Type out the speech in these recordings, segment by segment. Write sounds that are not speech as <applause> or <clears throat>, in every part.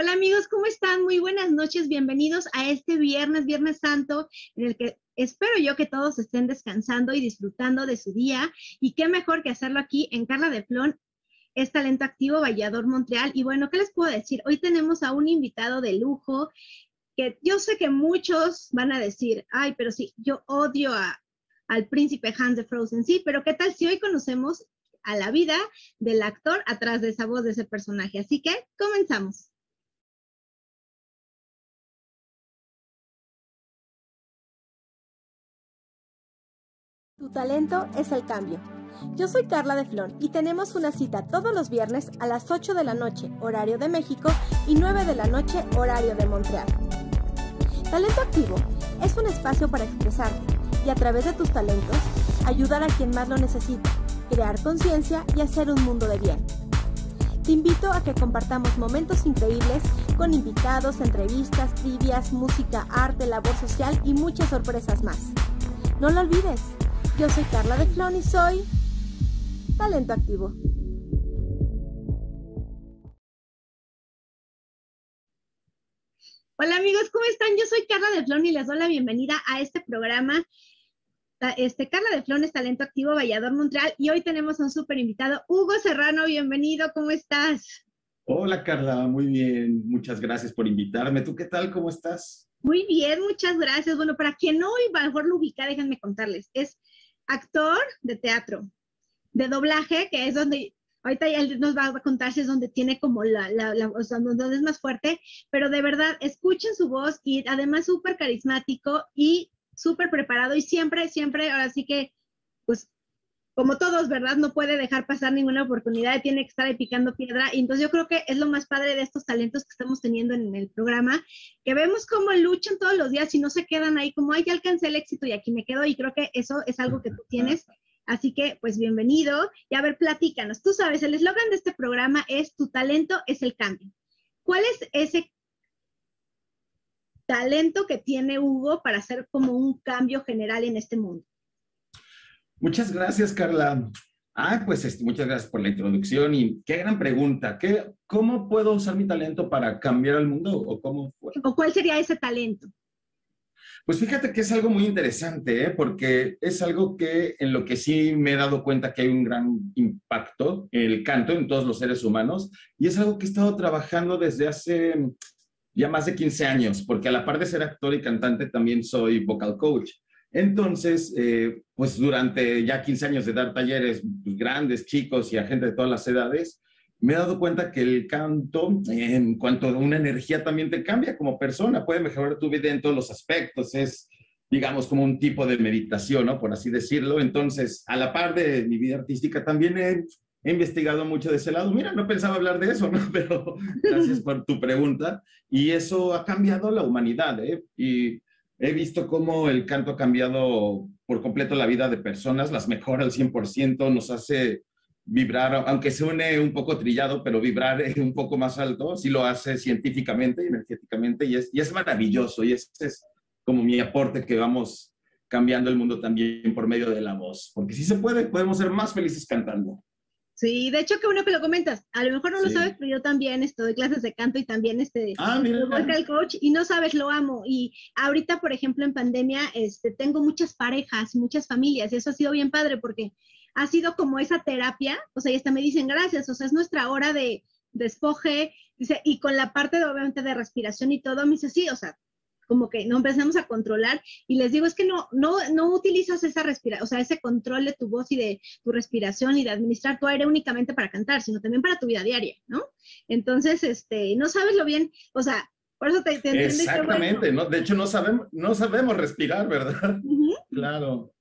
Hola amigos, ¿cómo están? Muy buenas noches, bienvenidos a este viernes, Viernes Santo, en el que espero yo que todos estén descansando y disfrutando de su día. Y qué mejor que hacerlo aquí en Carla de Flon, es Talento Activo Vallador Montreal. Y bueno, ¿qué les puedo decir? Hoy tenemos a un invitado de lujo que yo sé que muchos van a decir, ay, pero sí, yo odio a, al príncipe Hans de Frozen, sí, pero ¿qué tal si hoy conocemos a la vida del actor atrás de esa voz de ese personaje? Así que comenzamos. Tu talento es el cambio. Yo soy Carla de Flon y tenemos una cita todos los viernes a las 8 de la noche, horario de México, y 9 de la noche, horario de Montreal. Talento Activo es un espacio para expresarte y a través de tus talentos ayudar a quien más lo necesita, crear conciencia y hacer un mundo de bien. Te invito a que compartamos momentos increíbles con invitados, entrevistas, trivias, música, arte, labor social y muchas sorpresas más. No lo olvides. Yo soy Carla de Flon y soy Talento Activo. Hola amigos, ¿cómo están? Yo soy Carla de Flon y les doy la bienvenida a este programa. Este, Carla de Flon es Talento Activo Vallador Montreal y hoy tenemos a un súper invitado, Hugo Serrano, bienvenido, ¿cómo estás? Hola Carla, muy bien, muchas gracias por invitarme. ¿Tú qué tal? ¿Cómo estás? Muy bien, muchas gracias. Bueno, para quien no a mejor lo ubica, déjenme contarles, es actor de teatro, de doblaje, que es donde ahorita él nos va a contar si es donde tiene como la, la, o sea, donde es más fuerte, pero de verdad, escuchen su voz y además súper carismático y súper preparado y siempre, siempre, ahora sí que, pues, como todos, ¿verdad? No puede dejar pasar ninguna oportunidad, tiene que estar ahí picando piedra. Y entonces yo creo que es lo más padre de estos talentos que estamos teniendo en el programa, que vemos cómo luchan todos los días y no se quedan ahí como, ay, ya alcancé el éxito y aquí me quedo. Y creo que eso es algo que tú tienes. Así que, pues bienvenido. Y a ver, platícanos. Tú sabes, el eslogan de este programa es Tu talento es el cambio. ¿Cuál es ese talento que tiene Hugo para hacer como un cambio general en este mundo? Muchas gracias, Carla. Ah, pues este, muchas gracias por la introducción y qué gran pregunta. ¿Qué, ¿Cómo puedo usar mi talento para cambiar el mundo o cómo ¿O cuál sería ese talento? Pues fíjate que es algo muy interesante, ¿eh? porque es algo que en lo que sí me he dado cuenta que hay un gran impacto en el canto en todos los seres humanos y es algo que he estado trabajando desde hace ya más de 15 años, porque a la par de ser actor y cantante también soy vocal coach. Entonces, eh, pues durante ya 15 años de dar talleres pues, grandes, chicos y a gente de todas las edades, me he dado cuenta que el canto, en cuanto a una energía, también te cambia como persona, puede mejorar tu vida en todos los aspectos, es, digamos, como un tipo de meditación, ¿no? Por así decirlo. Entonces, a la par de mi vida artística, también he, he investigado mucho de ese lado. Mira, no pensaba hablar de eso, ¿no? <laughs> Pero gracias por tu pregunta. Y eso ha cambiado la humanidad, ¿eh? Y he visto cómo el canto ha cambiado por completo la vida de personas, las mejora al 100%, nos hace vibrar, aunque suene un poco trillado, pero vibrar <laughs> un poco más alto, sí lo hace científicamente y energéticamente y es, maravilloso y ese es como mi aporte que vamos cambiando el mundo también por medio de la voz, porque si se puede, podemos ser más felices cantando. Sí, de hecho, qué bueno que lo comentas. A lo mejor no lo sabes, pero yo también estoy clases de canto y también este ah, mira. vocal coach y no sabes, lo amo. Y ahorita, por ejemplo, en pandemia, este, tengo muchas parejas, muchas familias y eso ha sido bien padre porque ha sido como esa terapia, o sea, y hasta me dicen gracias, o sea, es nuestra hora de despoje, dice, y con la parte de, obviamente de respiración y todo, me dice, sí, o sea, como que no empezamos a controlar y les digo, es que no, no, no utilizas esa respiración, o sea, ese control de tu voz y de tu respiración y de administrar tu aire únicamente para cantar, sino también para tu vida diaria, ¿no? Entonces, este, no sabes lo bien, o sea, por eso te, te Exactamente, bueno. ¿no? De hecho, no sabemos, no sabemos respirar, ¿verdad? Uh -huh. Claro.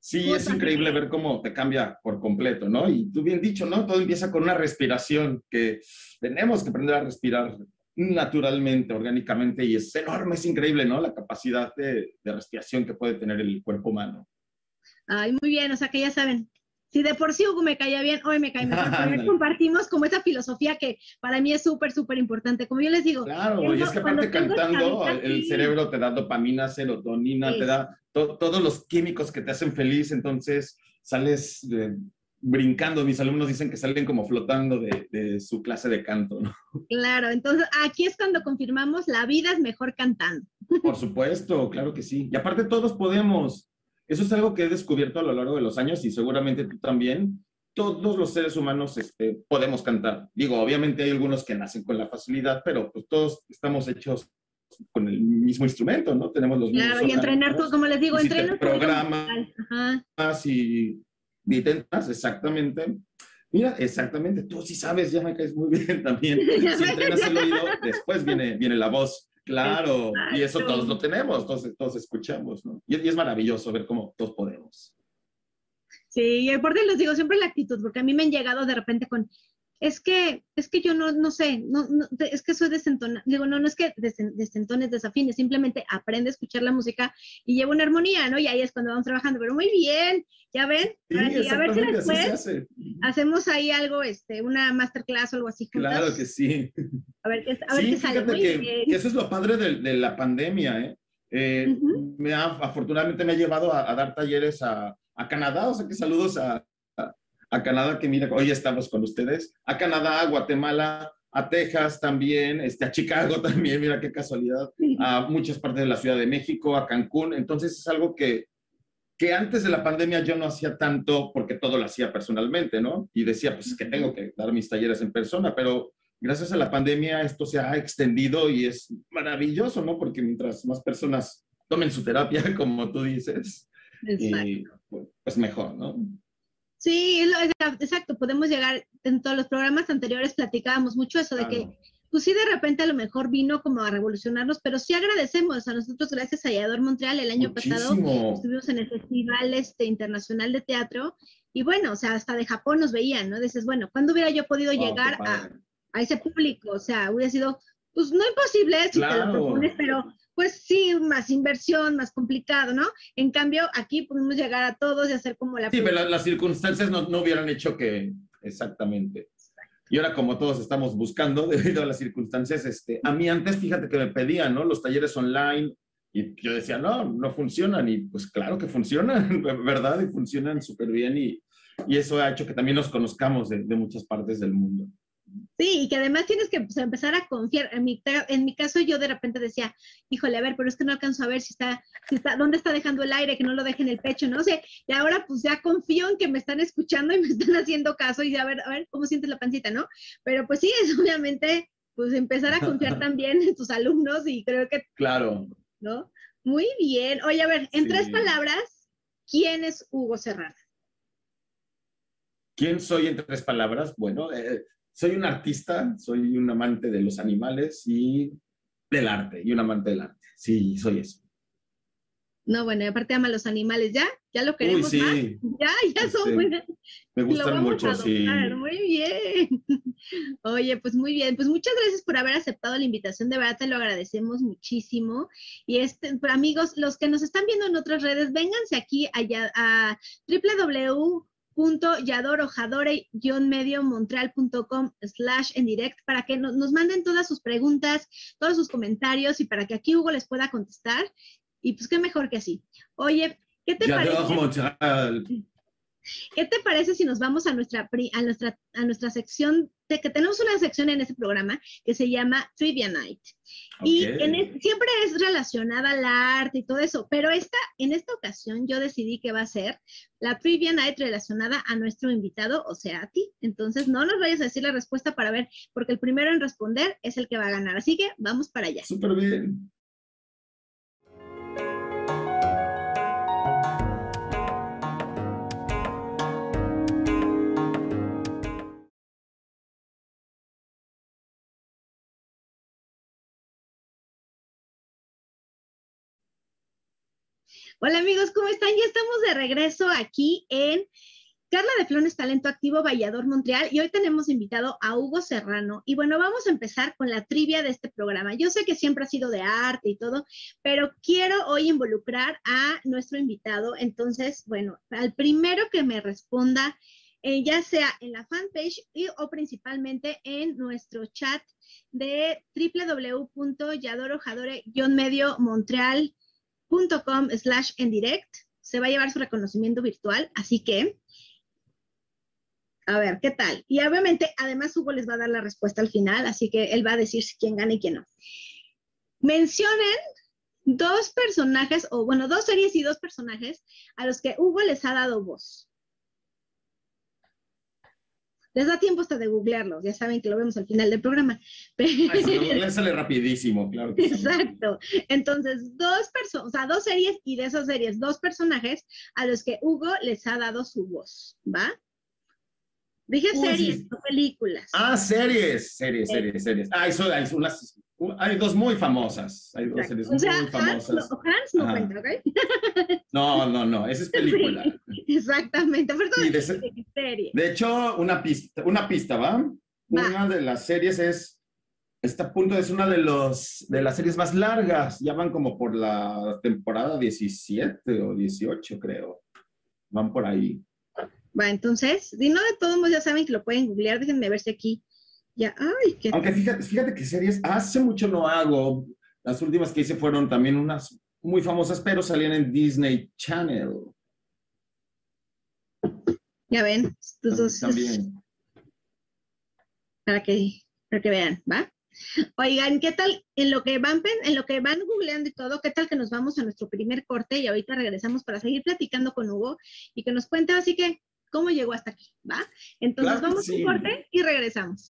Sí, es increíble ver cómo te cambia por completo, ¿no? Y tú bien dicho, ¿no? Todo empieza con una respiración que tenemos que aprender a respirar naturalmente, orgánicamente, y es enorme, es increíble, ¿no? La capacidad de, de respiración que puede tener el cuerpo humano. Ay, muy bien, o sea que ya saben, si de por sí Hugo me caía bien, hoy me cae mejor. compartimos como esa filosofía que para mí es súper, súper importante. Como yo les digo. Claro, y es que aparte cantando, el cerebro te da dopamina, serotonina, te da todos los químicos que te hacen feliz, entonces sales brincando. Mis alumnos dicen que salen como flotando de, de su clase de canto, ¿no? Claro, entonces aquí es cuando confirmamos la vida es mejor cantando. Por supuesto, claro que sí. Y aparte todos podemos. Eso es algo que he descubierto a lo largo de los años y seguramente tú también. Todos los seres humanos este, podemos cantar. Digo, obviamente hay algunos que nacen con la facilidad, pero pues todos estamos hechos con el mismo instrumento, ¿no? Tenemos los mismos. Claro, y entrenar, tú, como les digo, entrenar. Programas y, intentas, exactamente. Mira, exactamente, tú sí sabes, ya me caes muy <laughs> bien también. Si entrenas el oído, después viene, viene la voz. Claro, y eso todos lo tenemos, todos, todos escuchamos, ¿no? Y, y, es maravilloso ver cómo todos podemos. Sí, y por les digo siempre la actitud, porque a mí me han llegado de repente con, es que, es que yo no, no sé, no, no, es que soy desentona, digo, no, no es que desentones, desafines, simplemente aprende a escuchar la música y lleva una armonía, ¿no? Y ahí es cuando vamos trabajando, pero muy bien, ya ven, sí, a ver si después hacemos ahí algo, este, una masterclass o algo así. Claro que sí. A ver a ver qué sale. Muy que, bien. eso es lo padre de, de la pandemia, ¿eh? eh me ha, afortunadamente me ha llevado a, a dar talleres a, a Canadá, o sea que saludos a, a Canadá, que mira, hoy estamos con ustedes, a Canadá, a Guatemala, a Texas también, este, a Chicago <laughs> también, mira qué casualidad, a muchas partes de la Ciudad de México, a Cancún. Entonces es algo que, que antes de la pandemia yo no hacía tanto porque todo lo hacía personalmente, ¿no? Y decía, pues es que tengo que dar mis talleres en persona, pero gracias a la pandemia esto se ha extendido y es maravilloso, ¿no? Porque mientras más personas tomen su terapia, <laughs> como tú dices, y, pues mejor, ¿no? Sí, exacto, podemos llegar, en todos los programas anteriores platicábamos mucho eso de que, pues sí, de repente a lo mejor vino como a revolucionarnos, pero sí agradecemos a nosotros, gracias a Yador Montreal, el año pasado estuvimos en el Festival este, Internacional de Teatro, y bueno, o sea, hasta de Japón nos veían, ¿no? Dices, bueno, ¿cuándo hubiera yo podido llegar a, a, ese público? O sea, hubiera sido, pues no imposible si te lo propones, pero pues sí, más inversión, más complicado, ¿no? En cambio, aquí podemos llegar a todos y hacer como la... Sí, pero las circunstancias no, no hubieran hecho que, exactamente. Y ahora como todos estamos buscando <laughs> debido a las circunstancias, este, a mí antes, fíjate que me pedían, ¿no? Los talleres online y yo decía, no, no funcionan. Y pues claro que funcionan, <laughs> ¿verdad? Y funcionan súper bien y, y, eso ha hecho que también nos conozcamos de, de muchas partes del mundo. Sí, y que además tienes que pues, empezar a confiar. En mi, en mi caso, yo de repente decía, híjole, a ver, pero es que no alcanzo a ver si está, si está, dónde está dejando el aire, que no lo deje en el pecho, no sé. Y ahora pues ya confío en que me están escuchando y me están haciendo caso y a ver, a ver cómo sientes la pancita, ¿no? Pero pues sí, es obviamente, pues empezar a confiar <laughs> también en tus alumnos y creo que... Claro. ¿No? Muy bien. Oye, a ver, en tres palabras, ¿quién es Hugo Serrano? ¿Quién soy en tres palabras? Bueno, eh, soy un artista, soy un amante de los animales y del arte, y un amante del arte. Sí, soy eso. No, bueno, aparte ama los animales, ¿ya? ¿Ya lo queremos sí. más? <laughs> Ya, ya son buenas. Este, me gustan mucho, sí. Muy bien. <laughs> Oye, pues muy bien. Pues muchas gracias por haber aceptado la invitación. De verdad te lo agradecemos muchísimo. Y este, amigos, los que nos están viendo en otras redes, vénganse aquí allá a www yadorojadore mediomontrealcom slash en direct para que nos manden todas sus preguntas, todos sus comentarios y para que aquí Hugo les pueda contestar. Y pues qué mejor que así. Oye, ¿qué te parece? ¿Qué te parece si nos vamos a nuestra, a nuestra, a nuestra sección, de que tenemos una sección en este programa que se llama Trivia Night? Y siempre es relacionada al arte y todo eso, pero esta, en esta ocasión yo decidí que va a ser la Trivia Night relacionada a nuestro invitado, o sea, a ti. Entonces, no nos vayas a decir la respuesta para ver, porque el primero en responder es el que va a ganar. Así que vamos para allá. Súper bien. Hola amigos, ¿cómo están? Ya estamos de regreso aquí en Carla de Flones Talento Activo Vallador Montreal y hoy tenemos invitado a Hugo Serrano. Y bueno, vamos a empezar con la trivia de este programa. Yo sé que siempre ha sido de arte y todo, pero quiero hoy involucrar a nuestro invitado. Entonces, bueno, al primero que me responda, eh, ya sea en la fanpage y, o principalmente en nuestro chat de www.yadorojadore-medio montreal.com slash en direct. Se va a llevar su reconocimiento virtual, así que a ver, ¿qué tal? Y obviamente, además, Hugo les va a dar la respuesta al final, así que él va a decir quién gana y quién no. Mencionen dos personajes, o bueno, dos series y dos personajes a los que Hugo les ha dado voz. Les da tiempo hasta de googlearlos, ya saben que lo vemos al final del programa. Ay, sí, sale rapidísimo, claro. Exacto. Entonces, dos personas, o sea, dos series y de esas series, dos personajes a los que Hugo les ha dado su voz, ¿va? Dije series, no películas. Ah, series, series, series, series. Ah, eso, hay, unas, hay dos muy famosas. Hay dos series muy famosas. Hans, Hans no cuenta, ¿ok? No, no, no, esa es <laughs> película. exactamente, sí, de, serie. de, hecho, una pista, una pista, ¿va? Una de las series es, está a punto ser una de, los, de las series más largas. Ya van como por la temporada 17 o 18, creo. Van por ahí. Va, entonces, si no de todos modos ya saben que lo pueden googlear, déjenme ver si aquí ya, ay, qué Aunque fíjate, fíjate que series hace mucho no hago. Las últimas que hice fueron también unas muy famosas, pero salían en Disney Channel. Ya ven, entonces, también. <laughs> Para que, para que vean, ¿va? Oigan, ¿qué tal? En lo que van en lo que van googleando y todo, ¿qué tal que nos vamos a nuestro primer corte y ahorita regresamos para seguir platicando con Hugo y que nos cuente así que cómo llegó hasta aquí, ¿va? Entonces vamos a un corte y regresamos.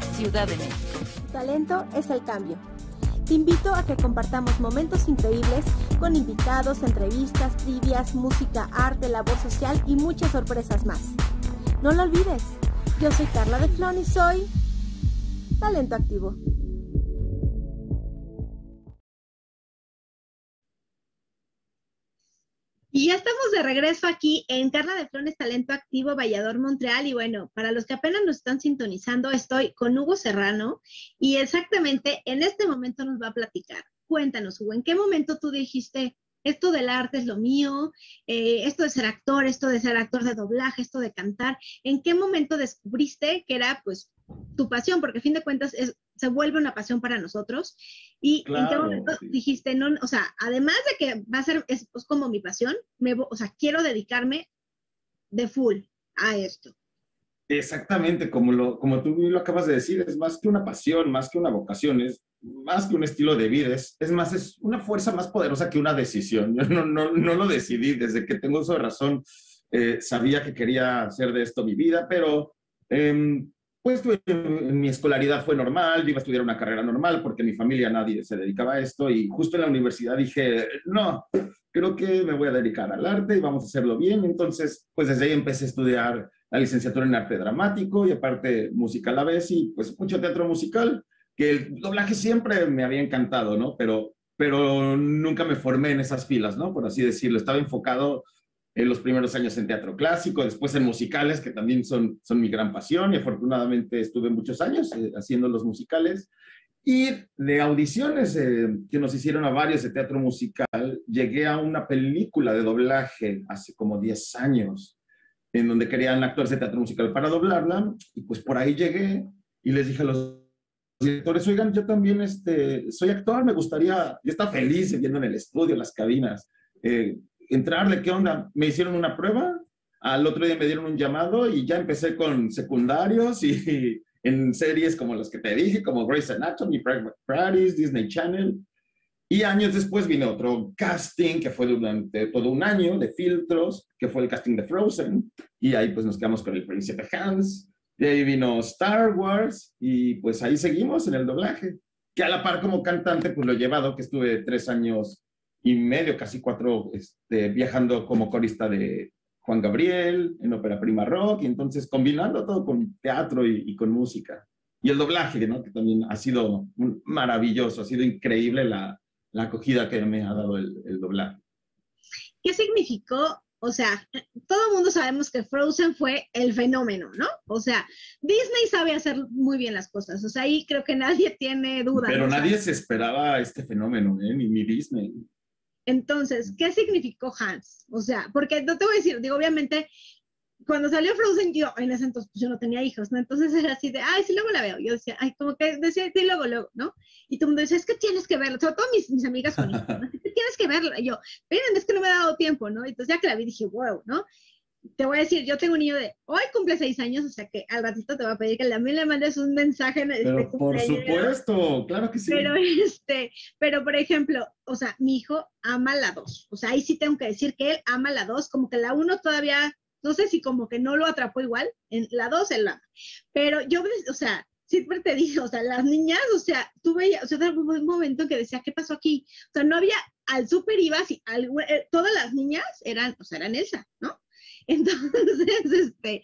Talento es el cambio. Te invito a que compartamos momentos increíbles con invitados, entrevistas, trivias, música, arte, labor social y muchas sorpresas más. No lo olvides, yo soy Carla de Flon y soy Talento Activo. Y ya estamos de regreso aquí en Carla de Flones Talento Activo Vallador Montreal. Y bueno, para los que apenas nos están sintonizando, estoy con Hugo Serrano y exactamente en este momento nos va a platicar. Cuéntanos, Hugo, ¿en qué momento tú dijiste, esto del arte es lo mío, eh, esto de ser actor, esto de ser actor de doblaje, esto de cantar? ¿En qué momento descubriste que era pues tu pasión? Porque a fin de cuentas es, se vuelve una pasión para nosotros. ¿Y en qué momento dijiste, no, o sea, además de que va a ser, es, como mi pasión, me, o sea, quiero dedicarme de full a esto? Exactamente, como, lo, como tú lo acabas de decir, es más que una pasión, más que una vocación, es más que un estilo de vida, es, es más, es una fuerza más poderosa que una decisión. <laughs> Yo no, no, no lo decidí, desde que tengo uso de razón, eh, sabía que quería hacer de esto mi vida, pero eh, pues mi escolaridad fue normal, yo iba a estudiar una carrera normal porque en mi familia nadie se dedicaba a esto y justo en la universidad dije, no, creo que me voy a dedicar al arte y vamos a hacerlo bien. Entonces, pues desde ahí empecé a estudiar la licenciatura en arte dramático y aparte música a la vez y pues mucho teatro musical, que el doblaje siempre me había encantado, ¿no? Pero, pero nunca me formé en esas filas, ¿no? Por así decirlo, estaba enfocado en los primeros años en teatro clásico, después en musicales, que también son, son mi gran pasión y afortunadamente estuve muchos años eh, haciendo los musicales. Y de audiciones eh, que nos hicieron a varios de teatro musical, llegué a una película de doblaje hace como 10 años, en donde querían actores de teatro musical para doblarla, y pues por ahí llegué y les dije a los directores, oigan, yo también este, soy actor, me gustaría, yo estaba feliz viendo en el estudio, las cabinas, eh, entrarle, ¿qué onda? Me hicieron una prueba, al otro día me dieron un llamado y ya empecé con secundarios y, <laughs> en series como las que te dije, como Grey's Anatomy, Practice, Disney Channel. Y años después vino otro casting que fue durante todo un año de filtros, que fue el casting de Frozen. Y ahí pues nos quedamos con el Príncipe Hans. De ahí vino Star Wars y pues ahí seguimos en el doblaje. Que a la par como cantante pues lo he llevado, que estuve tres años y medio, casi cuatro, este, viajando como corista de Juan Gabriel en Ópera Prima Rock. Y entonces combinando todo con teatro y, y con música. Y el doblaje, ¿no? Que también ha sido maravilloso, ha sido increíble la, la acogida que me ha dado el, el doblaje. ¿Qué significó? O sea, todo el mundo sabemos que Frozen fue el fenómeno, ¿no? O sea, Disney sabe hacer muy bien las cosas. O sea, ahí creo que nadie tiene duda. Pero ¿no? nadie se esperaba este fenómeno, ¿eh? Ni, ni Disney. Entonces, ¿qué significó Hans? O sea, porque no te voy a decir, digo, obviamente cuando salió Frozen, yo en ese entonces pues, yo no tenía hijos, ¿no? Entonces era así de, ay, sí, luego la veo. Yo decía, ay, como que decía, sí, luego, luego, ¿no? Y el mundo decía, es que tienes que verlo. Sobre todo mis, mis amigas con hijos, ¿no? tienes que verlo. Y yo, miren, es que no me ha dado tiempo, ¿no? Entonces ya que la vi dije, wow, ¿no? Te voy a decir, yo tengo un niño de, hoy cumple seis años, o sea que al ratito te voy a pedir que también le mandes un mensaje. En Pero por supuesto, claro que sí. Pero, este, pero por ejemplo, o sea, mi hijo ama la dos. O sea, ahí sí tengo que decir que él ama la dos, como que la uno todavía no sé si como que no lo atrapó igual, en la dos él la pero yo, o sea, siempre te dije, o sea, las niñas, o sea, tuve, o sea, hubo un momento que decía, ¿qué pasó aquí? O sea, no había, al súper ibas y al, eh, todas las niñas eran, o sea, eran Elsa, ¿no? Entonces, <laughs> este,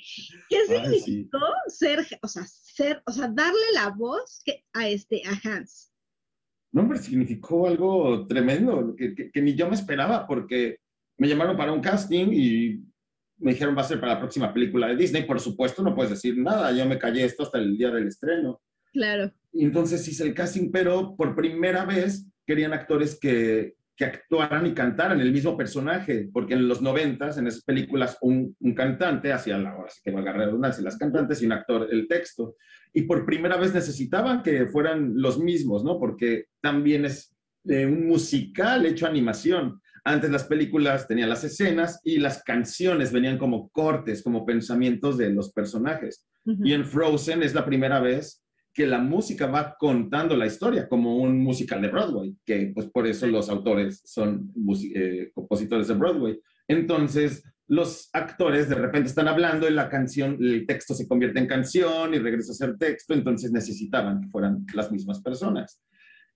¿qué Ay, significó ser, o sea, ser, o sea, darle la voz que, a este, a Hans? No, hombre, significó algo tremendo, que, que, que ni yo me esperaba, porque me llamaron para un casting y me dijeron va a ser para la próxima película de Disney, por supuesto no puedes decir nada, yo me callé esto hasta el día del estreno. Claro. Y entonces hice el casting, pero por primera vez querían actores que, que actuaran y cantaran el mismo personaje, porque en los noventas, en esas películas, un, un cantante hacía la, ahora sí que valga la redundancia, las cantantes y un actor el texto. Y por primera vez necesitaban que fueran los mismos, ¿no? Porque también es eh, un musical hecho animación. Antes las películas tenían las escenas y las canciones venían como cortes, como pensamientos de los personajes. Uh -huh. Y en Frozen es la primera vez que la música va contando la historia, como un musical de Broadway, que pues por eso los autores son eh, compositores de Broadway. Entonces, los actores de repente están hablando y la canción, el texto se convierte en canción y regresa a ser texto, entonces necesitaban que fueran las mismas personas.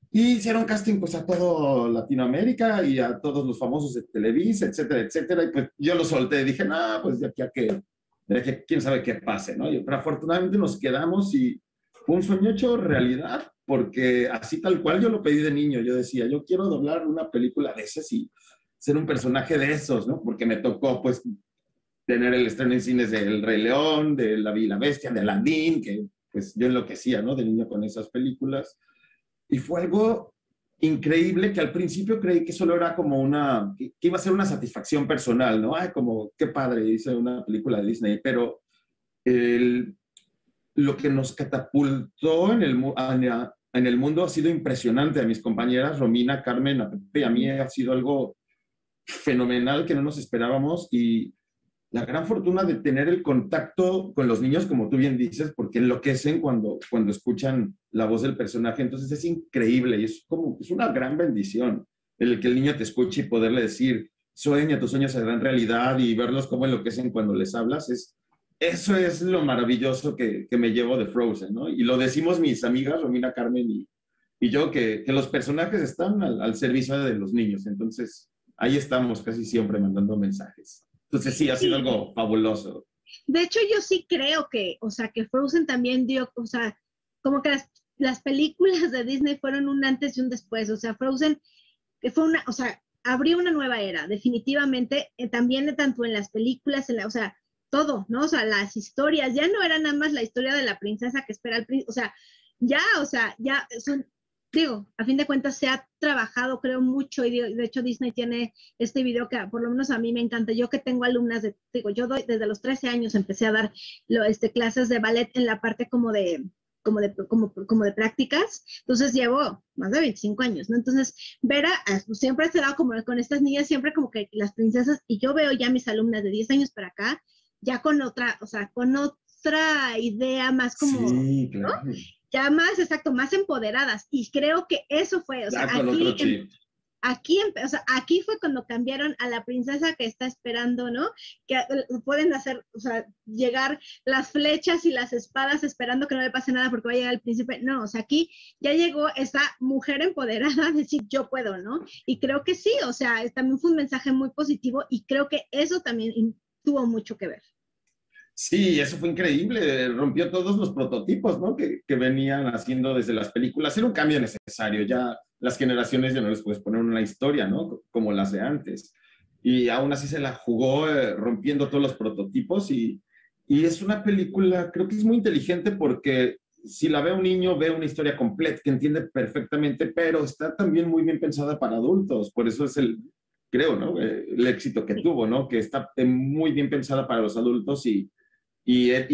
Y hicieron casting pues a todo Latinoamérica y a todos los famosos de Televisa, etcétera, etcétera. Y pues yo lo solté, dije, no, pues de aquí a que, de aquí a quién sabe qué pase, ¿no? Y, pero afortunadamente nos quedamos y un sueño hecho realidad, porque así tal cual yo lo pedí de niño. Yo decía, yo quiero doblar una película de esas y ser un personaje de esos, ¿no? Porque me tocó pues tener el estreno en cines de El Rey León, de La Bella Bestia, de Aladdin, que pues yo enloquecía, ¿no? De niño con esas películas. Y fue algo increíble que al principio creí que solo era como una, que iba a ser una satisfacción personal, ¿no? Ay, como, qué padre, hice una película de Disney, pero el, lo que nos catapultó en el, mundo ha sido impresionante. A mis compañeras, Romina, Carmen, a Pepe a mí ha sido algo fenomenal que no nos esperábamos y la gran fortuna de tener el contacto con los niños, como tú bien dices, porque enloquecen cuando, cuando escuchan la voz del personaje. Entonces es increíble y es como, es una gran bendición el que el niño te escuche y poderle decir, sueña, tus sueños se harán realidad y verlos cómo enloquecen cuando les hablas. Es, eso es lo maravilloso que, que me llevo de Frozen, ¿no? Y lo decimos mis amigas, Romina, Carmen y, y yo, que, que los personajes están al, al servicio de los niños. Entonces ahí estamos casi siempre mandando mensajes. Entonces sí, ha sido sí. algo fabuloso. De hecho, yo sí creo que, o sea, que Frozen también dio, o sea, como que las, las películas de Disney fueron un antes y un después. O sea, Frozen, que fue una, o sea, abrió una nueva era, definitivamente, eh, también tanto en las películas, en la, o sea, todo, ¿no? O sea, las historias, ya no era nada más la historia de la princesa que espera al príncipe, o sea, ya, o sea, ya son, digo, a fin de cuentas se ha trabajado, creo, mucho, y de hecho Disney tiene este video que por lo menos a mí me encanta. Yo que tengo alumnas de, digo, yo doy, desde los 13 años empecé a dar lo, este, clases de ballet en la parte como de, como de, como, como de prácticas, entonces llevo más de 25 años, ¿no? Entonces, ver a, siempre he dado como con estas niñas, siempre como que las princesas, y yo veo ya mis alumnas de 10 años para acá, ya con otra, o sea, con otra idea más como, sí, claro. ¿no? ya más, exacto, más empoderadas. Y creo que eso fue, o sea, ya, aquí, en, Aquí, o sea, aquí fue cuando cambiaron a la princesa que está esperando, ¿no? Que eh, pueden hacer, o sea, llegar las flechas y las espadas esperando que no le pase nada porque va a llegar el príncipe. No, o sea, aquí ya llegó esa mujer empoderada a decir yo puedo, ¿no? Y creo que sí, o sea, también fue un mensaje muy positivo y creo que eso también tuvo mucho que ver. Sí, eso fue increíble, rompió todos los prototipos, ¿no? Que, que, venían haciendo desde las películas. Era un cambio necesario, ya las generaciones ya no les puedes poner una historia, ¿no? Como las de antes. Y aún así se la jugó eh, rompiendo todos los prototipos y, y es una película, creo que es muy inteligente porque si la ve un niño, ve una historia completa que entiende perfectamente, pero está también muy bien pensada para adultos. Por eso es el, creo, ¿no? Eh, el éxito que tuvo, ¿no? Que está eh, muy bien pensada para los adultos y, y, he,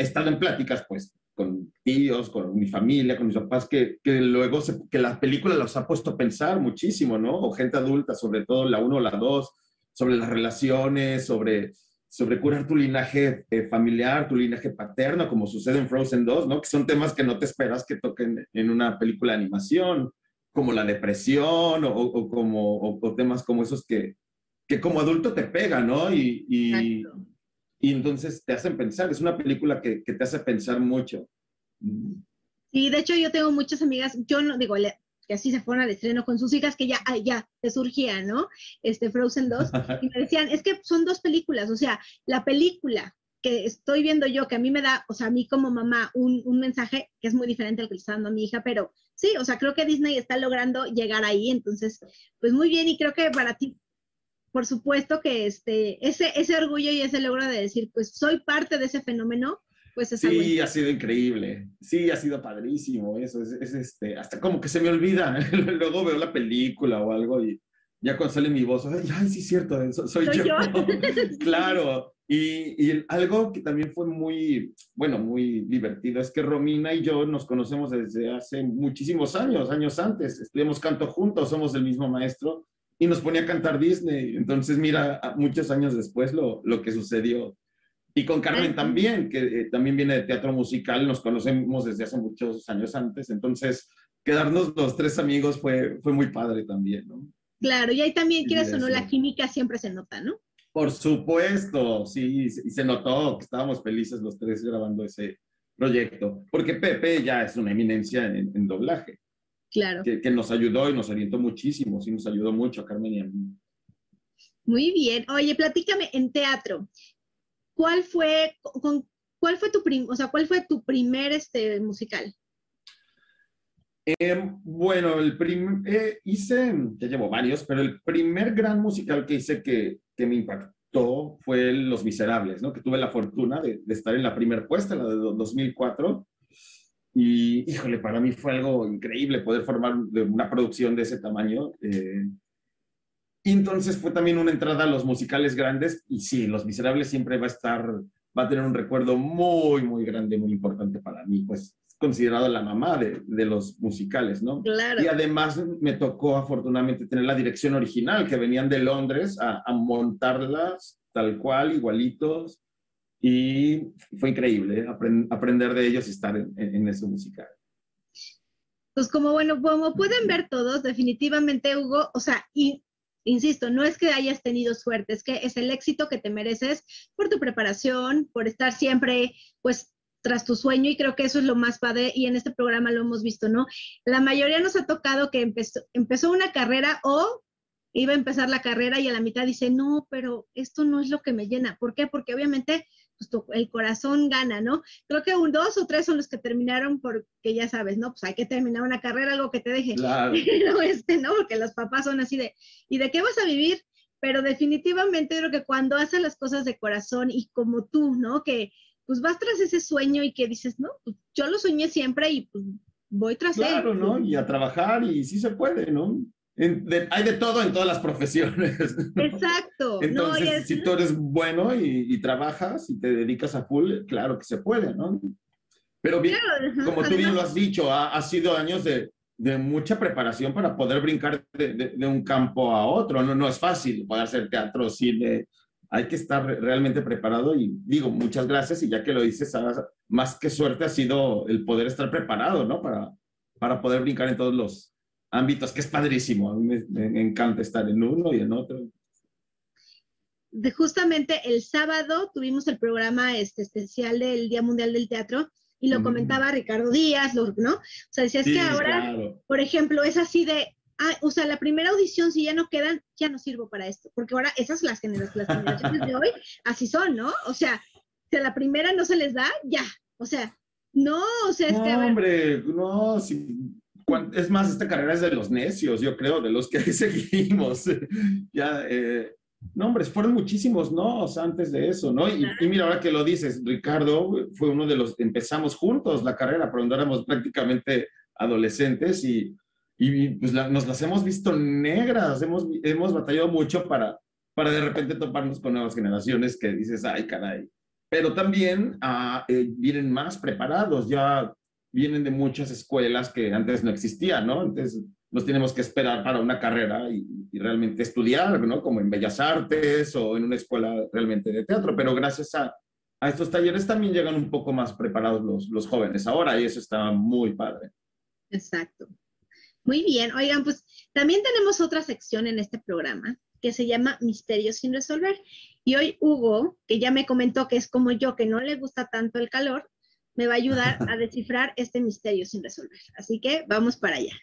estado en pláticas, pues, con tíos, con mi familia, con mis papás, que, que luego que la película los ha puesto a pensar muchísimo, ¿no? O gente adulta, sobre todo la 1 o la 2, sobre las relaciones, sobre, sobre curar tu linaje eh, familiar, tu linaje paterno, como sucede en Frozen 2, ¿no? Que son temas que no te esperas que toquen en una película de animación, como la depresión o, o como, o, temas como esos que, que como adulto te pegan, ¿no? Y, y, y entonces te hacen pensar, es una película que, que te hace pensar mucho. Y de hecho yo tengo muchas amigas, yo no digo, que así se fueron al estreno con sus hijas, que ya, ya te surgía, ¿no? Este Frozen 2, <laughs> y me decían, es que son dos películas, o sea, la película que estoy viendo yo, que a mí me da, o sea, a mí como mamá, un, un mensaje que es muy diferente al que le está dando a mi hija, pero sí, o sea, creo que Disney está logrando llegar ahí, entonces, pues muy bien, y creo que para ti por supuesto que este, ese, ese orgullo y ese logro de decir, pues soy parte de ese fenómeno, pues es Sí, ha sido increíble. Sí, ha sido padrísimo. Eso es, este, hasta como que se me olvida. <laughs> Luego veo la película o algo y ya cuando sale mi voz, ay, sí, cierto, soy, yo. <laughs> <laughs> claro. Y, y, algo que también fue muy, bueno, muy divertido es que Romina y yo nos conocemos desde hace muchísimos años, años antes. Estudiamos canto juntos, somos del mismo maestro y nos ponía a cantar Disney. Entonces, mira, muchos años después lo, lo que sucedió. Y con Carmen también, que eh, también viene de teatro musical, nos conocemos desde hace muchos años antes. Entonces, quedarnos los tres amigos fue, fue muy padre también, ¿no? Claro, y ahí también, quieras o no, la química siempre se nota, ¿no? Por supuesto, sí, y se notó que estábamos felices los tres grabando ese proyecto, porque Pepe ya es una eminencia en, en doblaje. Claro. Que, nos ayudó y nos orientó muchísimo, sí nos ayudó mucho a Carmen y a mí. Muy bien. Oye, platícame en teatro. ¿Cuál fue, con, cuál fue tu prim, o sea, cuál fue tu primer este, musical? Em, bueno, el eh, hice, ya llevo varios, pero el primer gran musical que hice que, que, me impactó fue Los Miserables, ¿no? Que tuve la fortuna de, estar en la primera puesta, la de 2004, y híjole, para mí fue algo increíble poder formar una producción de ese tamaño. Eh, entonces fue también una entrada a los musicales grandes. Y sí, Los Miserables siempre va a estar, va a tener un recuerdo muy, muy grande, muy importante para mí, pues considerado la mamá de, de los musicales, ¿no? Claro. Y además me tocó afortunadamente tener la dirección original, que venían de Londres a, a montarlas tal cual, igualitos, y fue increíble aprender de ellos y estar en, en, ese musical. Pues como bueno, como pueden ver todos, definitivamente Hugo, o sea, y insisto, no es que hayas tenido suerte, es que es el éxito que te mereces por tu preparación, por estar siempre, pues, tras tu sueño y creo que eso es lo más padre y en este programa lo hemos visto, ¿no? La mayoría nos ha tocado que empezó, empezó una carrera o iba a empezar la carrera y a la mitad dice, no, pero esto no es lo que me llena. ¿Por qué? Porque obviamente pues, el corazón gana, ¿no? Creo que un dos o tres son los que terminaron porque ya sabes, ¿no? Pues hay que terminar una carrera, algo que te deje. Claro. <laughs> este, ¿no? Porque los papás son así de, ¿y de qué vas a vivir? Pero definitivamente creo que cuando haces las cosas de corazón y como tú, ¿no? Que pues vas tras ese sueño y que dices, no, pues yo lo soñé siempre y pues voy tras él. Claro, ¿no? Y a trabajar y sí se puede, ¿no? hay de todo en todas las <laughs> profesiones. Exacto. Entonces, si tú eres bueno y, trabajas y te dedicas a full, claro que se puede, ¿no? Pero bien, como tú bien lo has dicho, ha, sido años de, de, mucha preparación para poder brincar de, de, un campo a otro. No, no es fácil poder hacer teatro, cine. Hay que estar realmente preparado y digo, muchas gracias y ya que lo dices, más que suerte ha sido el poder estar preparado, ¿no? Para, para poder brincar en todos los, ámbitos, que es padrísimo. A mí me, me encanta estar en uno y en otro. De justamente el sábado tuvimos el programa este, especial del Día Mundial del Teatro y lo Mm. comentaba Ricardo Díaz, ¿no? O sea, decía, es Sí, que ahora, claro. por ejemplo, es así de, ah, o sea, la primera audición, si ya no quedan, ya no sirvo para esto, porque ahora esas las, gener- las generaciones de hoy, así son, ¿no? O sea, si a la primera no se les da, ya, o sea, no, o sea, es que, No, ver, hombre, no, Es más, esta carrera es de los necios, yo creo, de los que <laughs> seguimos. ya, eh, no, hombre, fueron muchísimos no antes de eso, ¿no? Y, y mira, ahora que lo dices, Ricardo fue uno de los, empezamos juntos la carrera, pero cuando éramos prácticamente adolescentes y, y pues la- nos las hemos visto negras, hemos, hemos batallado mucho para, para de repente toparnos con nuevas generaciones que dices, ay, caray. Pero también ah, eh, vienen más preparados, ya vienen de muchas escuelas que antes no existían, ¿no? Entonces nos tenemos que esperar para una carrera y, y realmente estudiar, ¿no? Como en Bellas Artes o en una escuela realmente de teatro, pero gracias a, a estos talleres también llegan un poco más preparados los, los jóvenes ahora y eso está muy padre. Exacto. Muy bien. Oigan, pues también tenemos otra sección en este programa que se llama Misterios sin resolver. Y hoy Hugo, que ya me comentó que es como yo, que no le gusta tanto el calor, me va a ayudar <laughs> a descifrar este misterio sin resolver. Así que vamos para allá.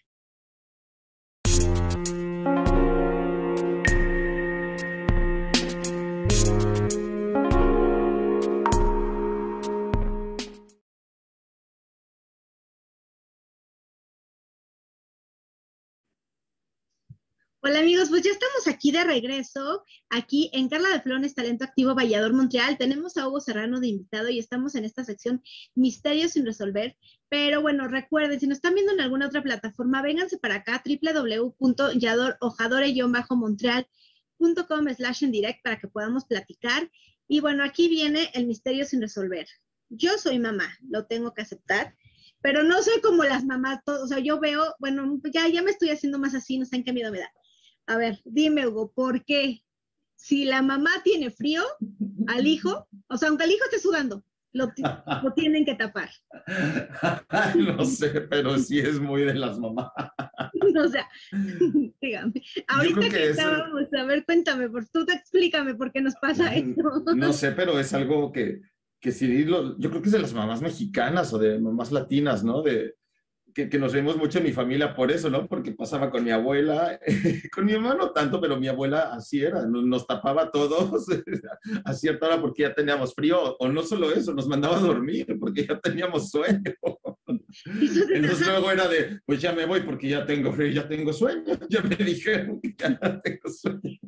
Hola amigos, pues ya estamos aquí de regreso, aquí en Carla de Flones, Talento Activo Vallador Montreal. Tenemos a Hugo Serrano de invitado y estamos en esta sección Misterios sin resolver. Pero bueno, recuerden, si nos están viendo en alguna otra plataforma, vénganse para acá, www.yadorojadore-montreal.com slash en direct para que podamos platicar. Y bueno, aquí viene el misterio sin resolver. Yo soy mamá, lo tengo que aceptar pero no soy como las mamás, o sea, yo veo, bueno, ya, ya me estoy haciendo más así, no sé en qué miedo me da. A ver, dime, Hugo, ¿por qué? Si la mamá tiene frío al hijo, o sea, aunque el hijo esté sudando, lo, ti- <laughs> lo tienen que tapar. <laughs> no sé, pero sí es muy de las mamás. <laughs> O sea, dígame. Ahorita que, estábamos, a ver, cuéntame, por, tú te explícame por qué nos pasa esto. No sé, pero es algo que, que sí, lo- yo creo que es de las mamás mexicanas o de mamás latinas, ¿no? De, que, que nos reímos mucho en mi familia por eso, ¿no? Porque pasaba con mi abuela, <laughs> con mi mamá no tanto, pero mi abuela así era, nos, nos tapaba a todos <laughs> a cierta hora porque ya teníamos frío, o no solo eso, nos mandaba a dormir porque ya teníamos sueño. <laughs> Entonces, luego era de, pues ya me voy porque ya tengo frío, ya tengo sueño, ya me dijeron que ya tengo sueño.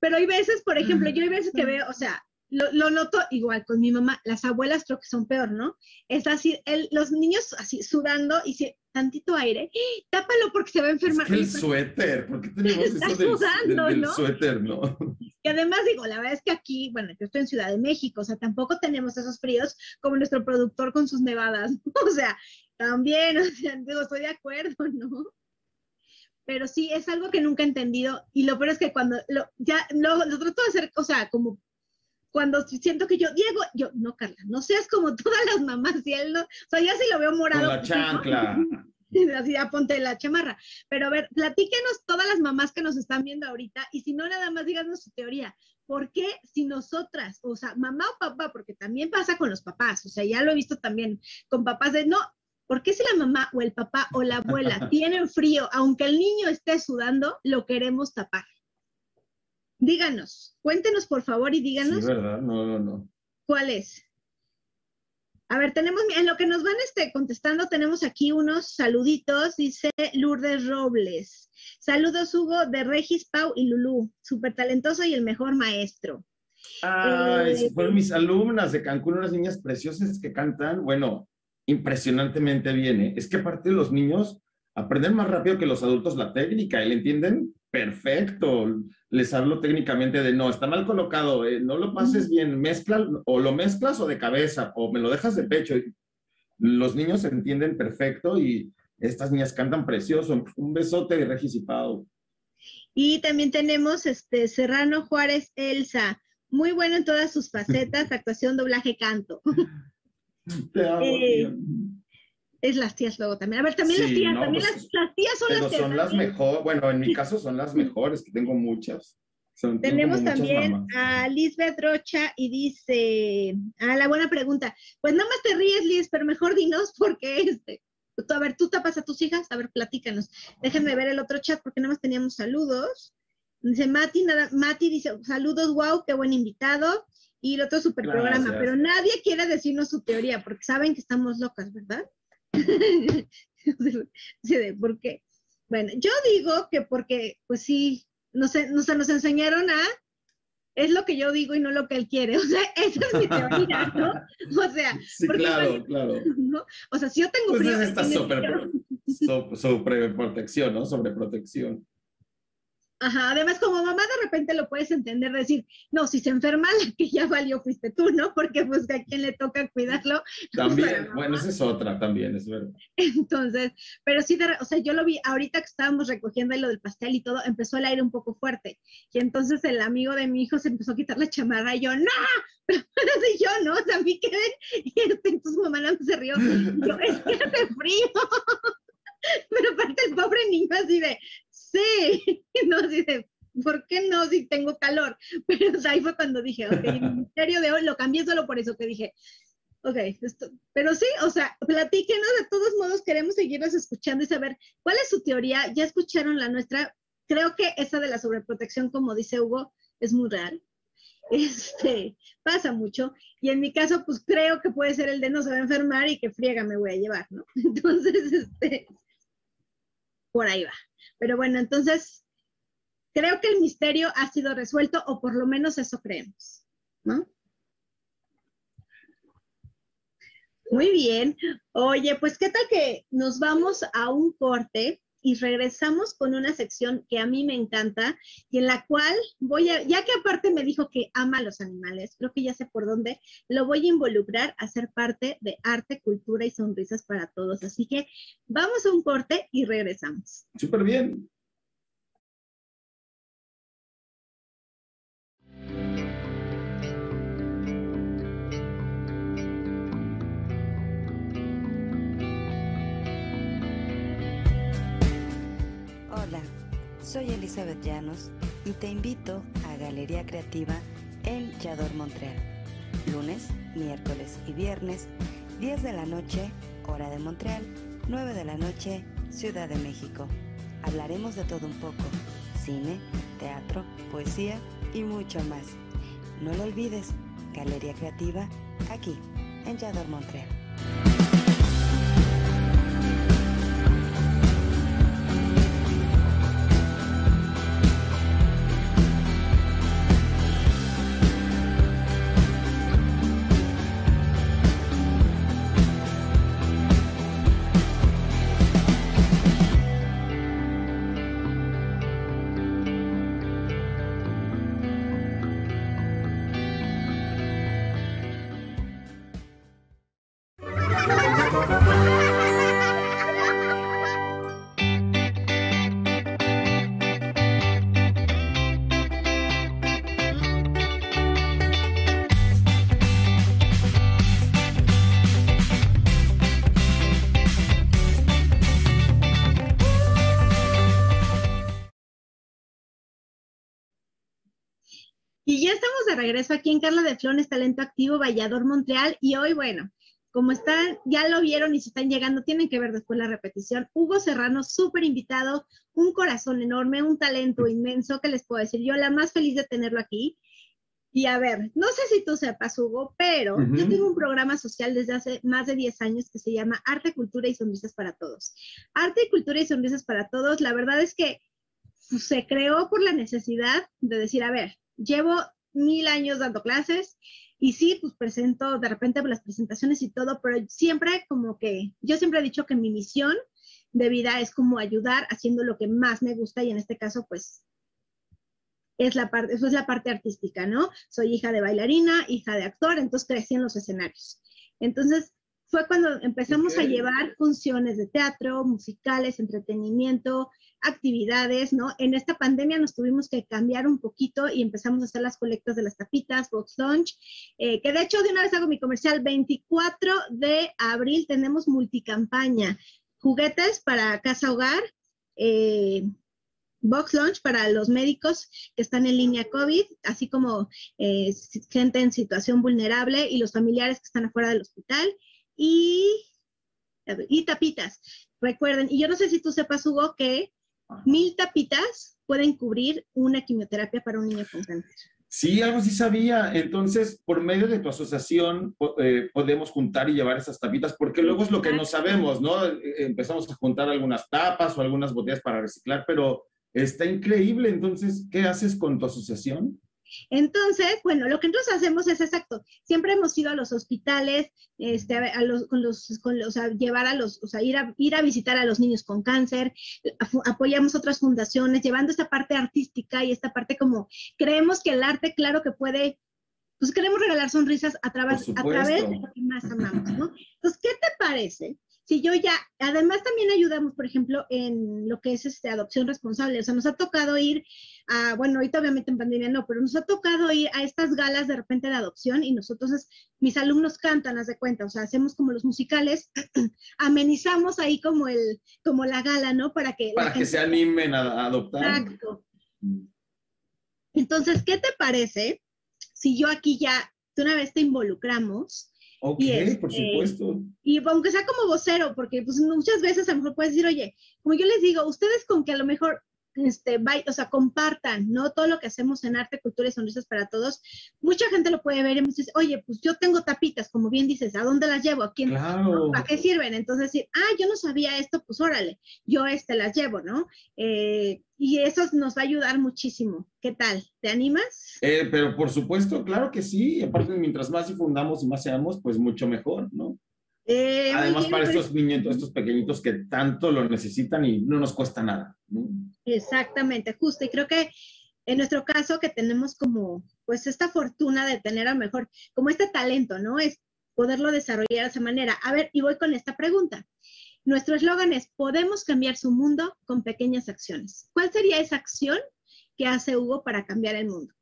Pero hay veces, por ejemplo, yo hay veces que veo, o sea, lo, lo noto igual con mi mamá, las abuelas creo que son peor, ¿no? Es así, el- los niños así sudando y si tantito aire, ¡ih! tápalo porque se va a Es enfermar. que el suéter, ¿por qué tenemos eso del, sudando, del- del ¿no? suéter, no? Y además digo, la verdad es que aquí, bueno, yo estoy en Ciudad de México, o sea, tampoco tenemos esos fríos como nuestro productor con sus nevadas, <laughs> o sea, también, o sea, digo, estoy de acuerdo, ¿no? Pero sí, es algo que nunca he entendido y lo peor es que cuando lo, ya lo, lo trato de hacer, o sea, como cuando siento que yo, Diego, yo, no, Carla, no seas como todas las mamás, y él no, o sea, ya si lo veo morado. Con la chancla. <laughs> Así ya ponte la chamarra. Pero a ver, platíquenos todas las mamás que nos están viendo ahorita y si no, nada más díganos su teoría. ¿Por qué si nosotras, o sea, mamá o papá, porque también pasa con los papás, o sea, ya lo he visto también con papás de, no, ¿por qué si la mamá o el papá o la abuela <laughs> tienen frío, aunque el niño esté sudando, lo queremos tapar? Díganos, cuéntenos por favor y díganos Sí, ¿verdad? No, no, no. ¿Cuál es? A ver, tenemos, en lo que nos van este, contestando, tenemos aquí unos saluditos, dice Lourdes Robles. Saludos, Hugo, de Regis, Pau y Lulú. Súper talentoso y el mejor maestro. Ay, Eh, fueron mis alumnas de Cancún, unas niñas preciosas que cantan, bueno, impresionantemente bien, ¿eh? Es que aparte los niños aprenden más rápido que los adultos la técnica y le entienden perfecto. Les hablo técnicamente de, no, está mal colocado, eh, no lo pases bien, mezcla, o lo mezclas o de cabeza, o me lo dejas de pecho. Los niños entienden perfecto y estas niñas cantan precioso. Un besote de Regis y Pau. Y también tenemos este Serrano Juárez Elsa. Muy bueno en todas sus facetas, <laughs> actuación, doblaje, canto. Te amo, Eh. Es las tías luego también. A ver, también las tías, no, también pues, las, las tías son Pero las son mejores, bueno, en mi caso son las <laughs> mejores, que tengo muchas. Son- Tenemos muchas también mamás. a Lisbeth Rocha y dice, a la buena pregunta, pues nada más te ríes, Liz, pero mejor dinos porque este, tú, a ver, tú tapas a tus hijas, a ver, platícanos. Déjenme ver el otro chat porque nada más teníamos saludos. Dice Mati, nada, Mati dice, saludos, wow, qué buen invitado. Y el otro super programa, pero nadie quiere decirnos su teoría porque saben que estamos locas, ¿verdad? <laughs> De, ¿Por qué? Bueno, yo digo que porque, pues sí, nos, nos, nos enseñaron a, es lo que yo digo y no lo que él quiere. <laughs> O sea, esa es mi teoría, ¿no? O sea, <laughs> Sí, porque claro, claro. ¿no? O sea, si yo tengo Pues frío, es esta él tiene super, frío. so- sobreprotección, ¿no? Sobreprotección. Ajá, además como mamá de repente lo puedes entender, decir, no, si se enferma, la que ya valió fuiste tú, ¿no? Porque pues a quién le toca cuidarlo. <laughs> También, bueno, esa es otra también, es verdad. Entonces, pero sí, de o sea, yo lo vi ahorita que estábamos recogiendo lo del pastel y todo, empezó el aire un poco fuerte. Y entonces el amigo de mi hijo se empezó a quitar la chamarra y yo, ¡no! Pero <laughs> así yo, ¿no? O sea, a mí quedé, y este, entonces mamá más se rió. Yo, es que hace frío. <laughs> Pero aparte el pobre niño así de, sí, <laughs> no, así de, ¿por qué no si tengo calor? <laughs> Pero o sea, ahí fue cuando dije, ok, el misterio de hoy lo cambié solo por eso que dije, ok, esto, pero sí, o sea, platíquenos, de todos modos queremos seguirnos escuchando y saber cuál es su teoría, ya escucharon la nuestra, creo que esa de la sobreprotección, como dice Hugo, es muy real. <laughs> Este, pasa mucho. Y en mi caso, pues creo que puede ser el de no se va a enfermar y que friega me voy a llevar, ¿no? Entonces, este, por ahí va. Pero bueno, entonces, creo que el misterio ha sido resuelto, o por lo menos eso creemos, ¿no? Muy bien. Oye, pues qué tal que nos vamos a un corte y regresamos con una sección que a mí me encanta y en la cual voy a, ya que aparte me dijo que ama a los animales, creo que ya sé por dónde, lo voy a involucrar a ser parte de arte, cultura y sonrisas para todos. Así que vamos a un corte y regresamos. Súper bien. Soy Elizabeth Llanos y te invito a Galería Creativa en Yador Montreal. Lunes, miércoles y viernes, 10 de la noche, hora de Montreal, 9 de la noche, Ciudad de México. Hablaremos de todo un poco, cine, teatro, poesía y mucho más. No lo olvides, Galería Creativa, aquí, en Yador Montreal. Regreso aquí en Carla de Flones, Talento Activo, Vallador, Montreal. Y hoy, bueno, como están, ya lo vieron y se están llegando, tienen que ver después la repetición. Hugo Serrano, súper invitado, un corazón enorme, un talento inmenso, que les puedo decir? Yo la más feliz de tenerlo aquí. Y a ver, no sé si tú sepas, Hugo, pero Ujú. yo tengo un programa social desde hace más de 10 años que se llama Arte, Cultura y Sonrisas para Todos. Arte, Cultura y Sonrisas para Todos, la verdad es que se creó por la necesidad de decir, a ver, llevo mil años dando clases y sí, pues presento de repente las presentaciones y todo, pero siempre como que, yo siempre he dicho que mi misión de vida es como ayudar haciendo lo que más me gusta y en este caso pues es la parte, eso es la parte artística, ¿no? Soy hija de bailarina, hija de actor, entonces crecí en los escenarios. Entonces, fue cuando empezamos a llevar funciones de teatro, musicales, entretenimiento, actividades, ¿no? En esta pandemia nos tuvimos que cambiar un poquito y empezamos a hacer las colectas de las tapitas, Box Launch, eh, que de hecho de una vez hago mi comercial, 24 de abril tenemos multicampaña, juguetes para casa hogar, eh, Box Launch para los médicos que están en línea COVID, así como eh, gente en situación vulnerable y los familiares que están afuera del hospital y, y tapitas. Recuerden, y yo no sé si tú sepas, Hugo, que mil tapitas pueden cubrir una quimioterapia para un niño con cáncer. Sí, algo sí sabía. Entonces, por medio de tu asociación eh, podemos juntar y llevar esas tapitas, porque luego es lo que no sabemos, ¿no? Eh, empezamos a juntar algunas tapas o algunas botellas para reciclar, pero está increíble. Entonces, ¿qué haces con tu asociación? Entonces, bueno, lo que nosotros hacemos es exacto. Siempre hemos ido a los hospitales, este, a los, con los, con los, a llevar a los, o sea, ir a, ir a visitar a los niños con cáncer, apoyamos otras fundaciones, llevando esta parte artística y esta parte como, creemos que el arte, claro que puede, pues queremos regalar sonrisas a través, a través de lo que más amamos, ¿no? Entonces, ¿qué te parece si yo ya, además también ayudamos, por ejemplo, en lo que es este, adopción responsable, o sea, nos ha tocado ir a, bueno, ahorita obviamente en pandemia no, pero nos ha tocado ir a estas galas de repente de adopción y nosotros, mis alumnos cantan, haz de cuenta, o sea, hacemos como los musicales, <clears throat> amenizamos ahí como el, como la gala, ¿no? Para que... Para que se animen a, adoptar. Exacto. Entonces, ¿qué te parece si yo aquí ya, de una vez te involucramos? Ok, por este, supuesto. Y aunque sea como vocero, porque pues muchas veces a lo mejor puedes decir, oye, como yo les digo, ustedes con que a lo mejor este, o sea, compartan, ¿no? Todo lo que hacemos en arte, cultura y sonrisas para todos. Mucha gente lo puede ver y me dice, oye, pues yo tengo tapitas, como bien dices, ¿a dónde las llevo? ¿A quién? ¿Para qué sirven? Entonces decir, ah, yo no sabía esto, pues órale, yo este las llevo, ¿no? Eh, y eso nos va a ayudar muchísimo. ¿Qué tal? ¿Te animas? Eh, pero por supuesto, claro que sí. Aparte, mientras más difundamos y más seamos, pues mucho mejor, ¿no? Eh, Además, para pues estos niños, estos pequeñitos que tanto lo necesitan y no nos cuesta nada. Exactamente, justo. Y creo que en nuestro caso que tenemos como, pues esta fortuna de tener a lo mejor, como este talento, ¿no? Es poderlo desarrollar de esa manera. A ver, y voy con esta pregunta. Nuestro eslogan es, podemos cambiar su mundo con pequeñas acciones. ¿Cuál sería esa acción que hace Hugo para cambiar el mundo?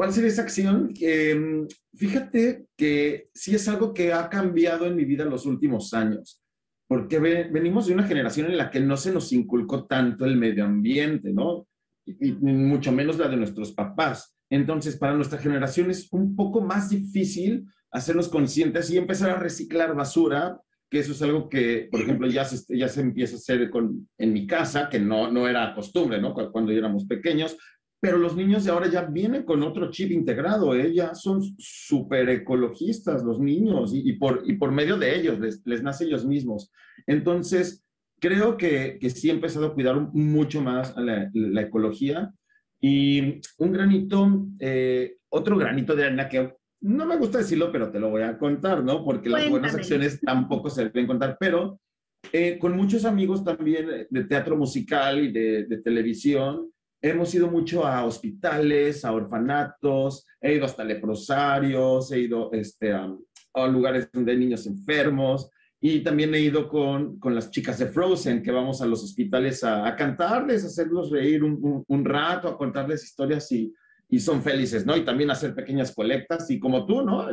¿Cuál sería esa acción? Mm, fíjate que sí es algo que ha cambiado en mi vida en los últimos años, porque venimos de una generación en la que no se nos inculcó tanto el medio ambiente, ¿no? Y, mucho menos la de nuestros papás. Entonces, para nuestra generación es un poco más difícil hacernos conscientes y empezar a reciclar basura, que eso es algo que, por ejemplo, ya se, ya se empieza a hacer con, en mi casa, que no, no era costumbre, ¿no? Cuando éramos pequeños, pero los niños de ahora ya vienen con otro chip integrado, ¿eh? ya son súper ecologistas los niños y, por, y por medio de ellos, les, les nace ellos mismos. Entonces, creo que, que sí he empezado a cuidar mucho más la, la ecología y un granito, eh, otro granito de arena que no me gusta decirlo, pero te lo voy a contar, ¿no? Porque las buenas acciones tampoco se deben contar, pero eh, con muchos amigos también de teatro musical y de, de televisión, hemos ido mucho a hospitales, a orfanatos, he ido hasta leprosarios, he ido este, a, lugares donde hay niños enfermos y también he ido con, con, las chicas de Frozen, que vamos a los hospitales a, cantarles, a hacerlos reír un, un, rato, a contarles historias y, y, son felices, ¿no? Y también hacer pequeñas colectas y como tú, ¿no?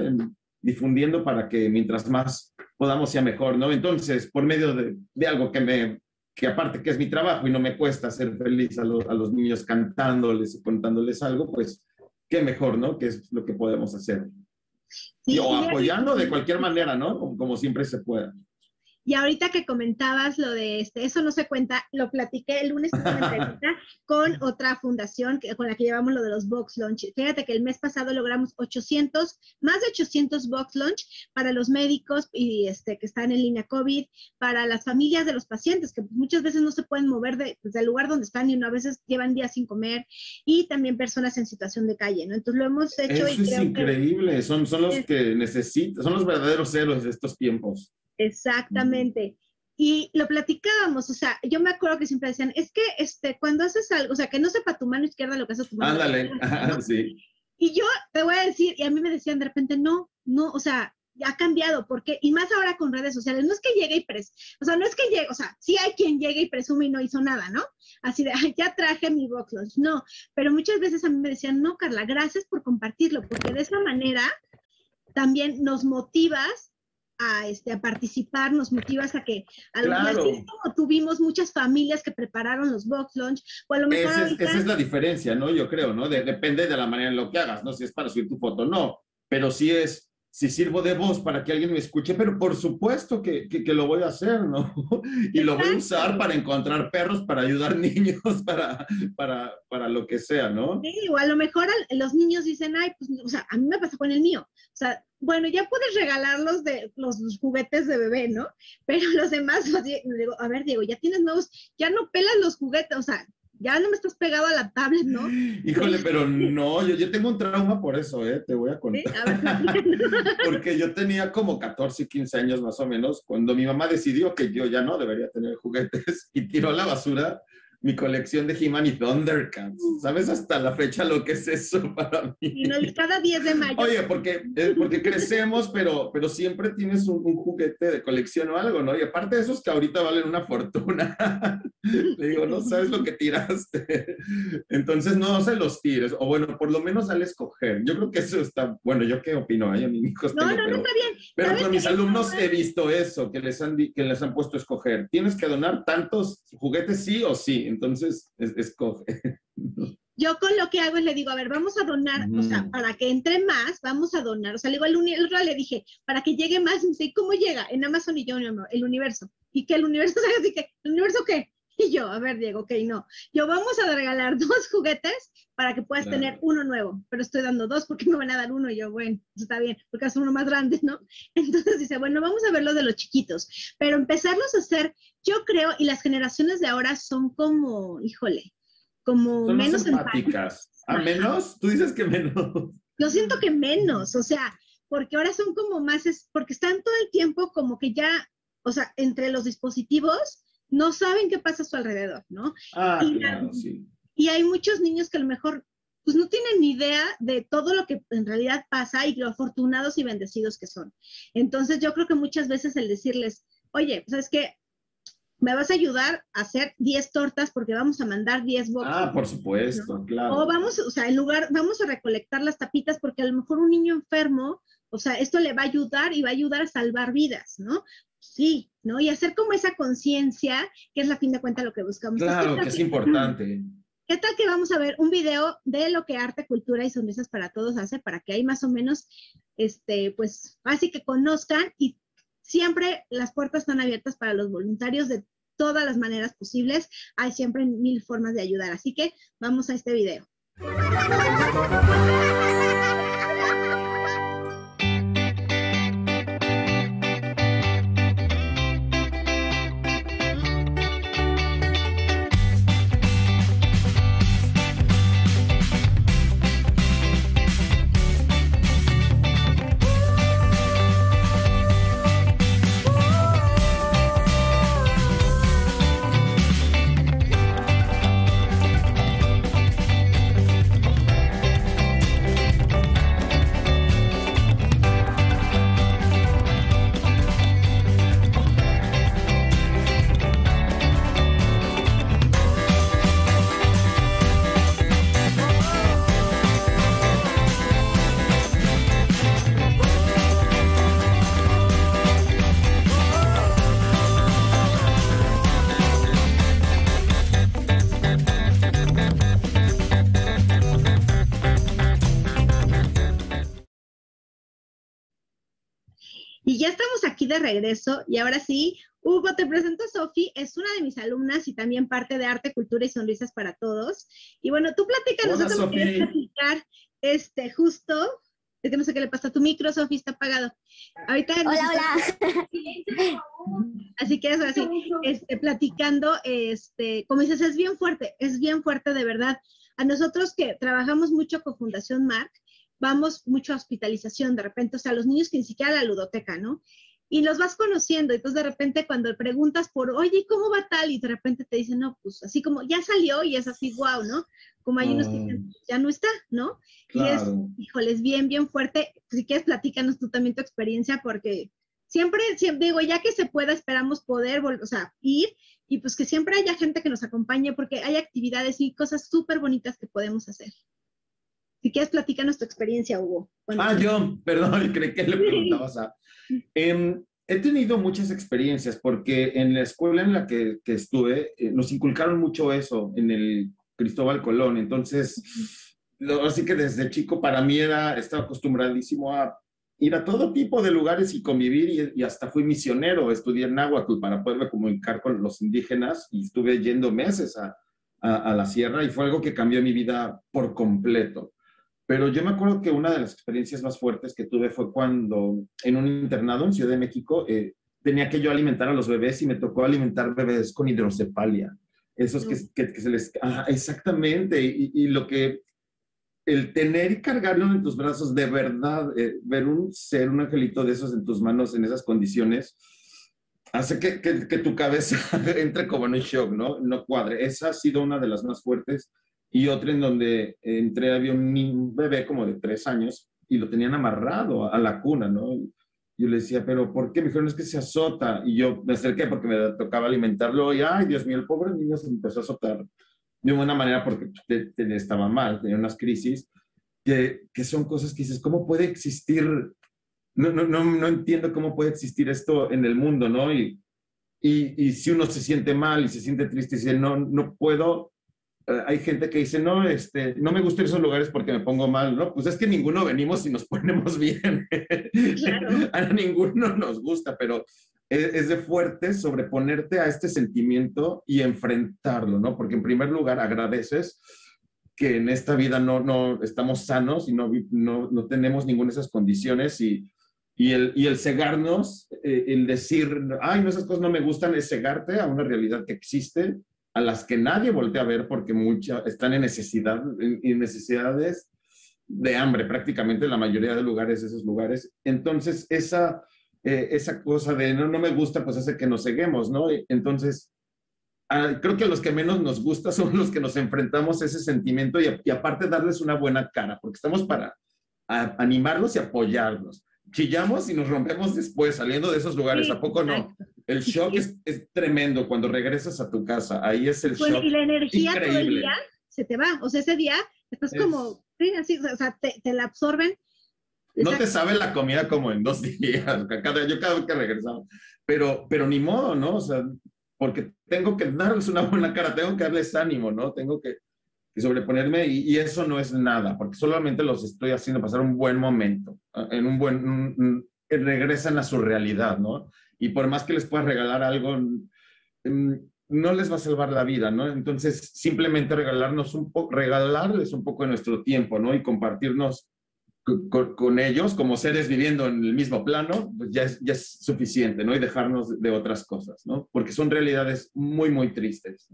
difundiendo para que mientras más podamos sea mejor, ¿no? Entonces, por medio de, de algo que me, que aparte que es mi trabajo y no me cuesta ser feliz a, los niños cantándoles y contándoles algo, pues qué mejor, ¿no? Que es lo que podemos hacer. o apoyando de cualquier manera, ¿no? Como, como siempre se pueda. Y ahorita que comentabas lo de este, eso no se cuenta, lo platiqué el lunes <laughs> con otra fundación que, con la que llevamos lo de los box launch. Fíjate que el mes pasado logramos 800, más de 800 box launch para los médicos y este, que están en línea COVID, para las familias de los pacientes que muchas veces no se pueden mover de, pues, del lugar donde están y a veces llevan días sin comer y también personas en situación de calle, ¿no? Entonces lo hemos hecho. Eso es increíble, son, son los que necesitan, son los verdaderos héroes de estos tiempos. Exactamente. Y lo platicábamos, o sea, yo me acuerdo que siempre decían, es que este, cuando haces algo, o sea, que no sepa tu mano izquierda lo que hace tu mano Ándale, sí. Y yo te voy a decir, y a mí me decían de repente, no, no, o sea, ha cambiado, porque, y más ahora con redes sociales, no es que llegue y pres, o sea, no es que llegue, o sea, sí hay quien llegue y presume y no hizo nada, ¿no? Así de, ay, ya traje mi box lunch, no, pero muchas veces a mí me decían, no, Carla, gracias por compartirlo, porque de esa manera también nos motivas a, este, a participar, nos motivas a que, a lo Claro. así como tuvimos muchas familias que prepararon los box lunch, o a lo mejor Esa es, ahorita- esa es la diferencia, ¿no? Yo creo, ¿no? De- depende de la manera en lo que hagas, ¿no? Si es para subir tu foto, no. Pero si es, si sirvo de voz para que alguien me escuche, pero por supuesto que, que, que lo voy a hacer, ¿no? <laughs> Y lo voy a usar para encontrar perros, para ayudar <laughs> niños, para, para, para lo que sea, ¿no? Sí, o a lo mejor los niños dicen, ay, pues, o sea, a mí me pasa con el mío. O sea, bueno, ya puedes regalarlos de los, los juguetes de bebé, ¿no? Pero los demás, <laughs> digo, a ver, Diego, ya tienes nuevos, ya no pelas los juguetes, o sea, ya no me estás pegado a la tablet, ¿no? Híjole, pero no, yo, yo tengo un trauma por eso, ¿eh? Te voy a Sí, contar. a ver, platícanos. <laughs> Porque yo tenía como 14, 15 años más o menos, cuando mi mamá decidió que yo ya no debería tener juguetes y tiró a la basura mi colección de He-Man y Thundercats. ¿Sabes hasta la fecha lo que es eso para mí? no, cada 10 de mayo. Oye, porque, eh, porque crecemos, pero, pero siempre tienes un, un juguete de colección o algo, ¿no? Y aparte de esos que ahorita valen una fortuna, <laughs> le digo, no sabes lo que tiraste. Entonces no se los tires, o bueno, por lo menos al escoger. Yo creo que eso está, bueno, ¿yo qué opino? Ay, a mis hijos no, tengo, no, no pero, está bien. pero ¿Sabes con mis alumnos he visto eso, que les, han, que les han puesto a escoger. Tienes que donar tantos juguetes sí o sí, entonces es- escoge. <laughs> Yo con lo que hago es le digo, a ver, vamos a donar, o sea, Mm. para que entre más, vamos a donar. O sea, le digo el otro le dije, para que llegue más, y me dice, ¿y cómo llega? En Amazon y yo, no, no, el universo. ¿Y que el universo? <laughs> Así que, ¿el universo qué? Y yo, a ver, Diego, ok, no. Yo vamos a regalar <laughs> dos juguetes para que puedas Claro. tener uno nuevo, pero estoy dando dos porque me van a dar uno. Y yo, bueno, eso está bien, porque es uno más grande, ¿no? <laughs> Entonces dice, bueno, vamos a ver lo de los chiquitos, pero empezarlos a hacer, yo creo, y las generaciones de ahora son como, híjole, como Son menos empáticas. ¿A menos? Tú dices que menos. Yo siento que menos, o sea, porque ahora son como más, es, porque están todo el tiempo como que ya, o sea, entre los dispositivos, no saben qué pasa a su alrededor, ¿no? Ah, Y la- claro, sí. Y hay muchos niños que a lo mejor, pues no tienen ni idea de todo lo que en realidad pasa y lo afortunados y bendecidos que son. Entonces yo creo que muchas veces el decirles, oye, ¿sabes qué? Me vas a ayudar a hacer 10 tortas porque vamos a mandar 10 boxes. Ah, por supuesto, claro. O vamos, o sea, en lugar, vamos a recolectar las tapitas porque a lo mejor un niño enfermo, o sea, esto le va a ayudar y va a ayudar a salvar vidas, ¿no? Sí, ¿no? Y hacer como esa conciencia, que es la fin de cuentas lo que buscamos. Claro, ¿Qué que es importante. ¿Qué tal que vamos a ver un video de lo que Arte, Cultura y Sonrisas para Todos hace para que ahí más o menos, este, pues, así que conozcan y siempre las puertas están abiertas para los voluntarios de todas las maneras posibles. Hay siempre mil formas de ayudar. Así que vamos a este video. Regreso y ahora sí, Hugo, te presento a Sofi, es una de mis alumnas y también parte de Arte, Cultura y Sonrisas para Todos. Y bueno, tú platícanos, ¿tú me quieres platicar este, justo, es que no sé qué le pasa a tu micro, Sofi, está apagado. Ahorita Hola, hola. Así que eso, así, este, platicando, este, como dices, es bien fuerte, es bien fuerte de verdad. A nosotros que trabajamos mucho con Fundación Marc, vamos mucho a hospitalización de repente, o sea, los niños que ni siquiera a la ludoteca, ¿no? Y los vas conociendo. Entonces de repente cuando preguntas por, oye, ¿cómo va tal? Y de repente te dicen, no, pues así como ya salió y es así, wow, ¿no? Como hay unos que dicen, ya no está, ¿no? Y es, híjoles, bien, bien fuerte. Si quieres, platícanos tú también tu experiencia porque siempre, siempre digo, ya que se pueda, esperamos poder, o sea, ir y pues que siempre haya gente que nos acompañe porque hay actividades y cosas súper bonitas que podemos hacer. Si quieres, platícanos tu experiencia, Hugo. ah, yo, <laughs> perdón, creí que le preguntabas a... Em, he tenido muchas experiencias porque en la escuela en la que, que estuve eh, nos inculcaron mucho eso en el Cristóbal Colón. Entonces, así que desde chico para mí era, estaba acostumbradísimo a ir a todo tipo de lugares y convivir y, hasta fui misionero, estudié en Náhuatl para poderme comunicar con los indígenas y estuve yendo meses a, a, la sierra y fue algo que cambió mi vida por completo. Pero yo me acuerdo que una de las experiencias más fuertes que tuve fue cuando en un internado en Ciudad de México eh, tenía que yo alimentar a los bebés y me tocó alimentar bebés con hidrocefalia. Esos que, que, se les... exactamente. Y, y, lo que el tener y cargarlo en tus brazos, de verdad, eh, ver un ser, un angelito de esos en tus manos en esas condiciones, hace que, que, tu cabeza <laughs> entre como en un shock, ¿no? No cuadre. Esa ha sido una de las más fuertes. Y otra en donde entré, había un, bebé como de tres años y lo tenían amarrado a, la cuna, ¿no? Yo le decía, pero ¿por qué? Me dijeron, es que se azota. Y yo me acerqué porque me tocaba alimentarlo y, ay, Dios mío, el pobre niño se empezó a azotar de una manera porque estaba mal, tenía unas crisis, que, que, son cosas que dices, ¿cómo puede existir? No, no, no, no entiendo cómo puede existir esto en el mundo, ¿no? Y, y, y, si uno se siente mal y se siente triste y dice, no, no puedo, hay gente que dice, no, este, no me gustan esos lugares porque me pongo mal, ¿no? Pues es que ninguno venimos y nos <laughs> ponemos bien. Claro. a ninguno nos gusta, pero es, de fuerte sobreponerte a este sentimiento y enfrentarlo, ¿no? Porque en primer lugar agradeces que en esta vida no, no estamos sanos y no, no, no tenemos ninguna de esas condiciones y, y, el, y el cegarnos, eh, el decir, ay, no, esas cosas no me gustan, es cegarte a una realidad que existe, a las que nadie voltea a ver porque muchas están en necesidad, en, necesidades de hambre prácticamente en la mayoría de lugares, esos lugares. Entonces, esa eh, esa cosa de no, no me gusta, pues hace que nos ceguemos, ¿no? Entonces, ah, creo que los que menos nos gusta <laughs> son los que nos enfrentamos a ese sentimiento y, aparte darles una buena cara, porque estamos para animarlos y apoyarlos. Chillamos y nos rompemos después saliendo de esos lugares, ¿a poco no? El shock es, es, tremendo cuando regresas a tu casa, ahí es el shock. Y la energía todo el día se te va, o sea, ese día estás como, sí, así, o sea, te, te la absorben no te sabe la comida como en dos <laughs> días, cada, yo cada vez que regresaba. Pero, pero ni modo, ¿no? O sea, porque tengo que darles una buena cara, tengo que darles ánimo, ¿no? Tengo que, sobreponerme y, eso no es nada, porque solamente los estoy haciendo pasar un buen momento, ah, en un buen, regresan a su realidad, ¿no? Y por más que les puedas regalar algo, mm, no les va a salvar la vida, ¿no? Entonces, simplemente regalarnos un regalarles un poco de nuestro tiempo, ¿no? Y compartirnos con, ellos como seres viviendo en el mismo plano, pues ya es, ya es suficiente, ¿no? Y dejarnos de otras cosas, ¿no? Porque son realidades muy, muy tristes.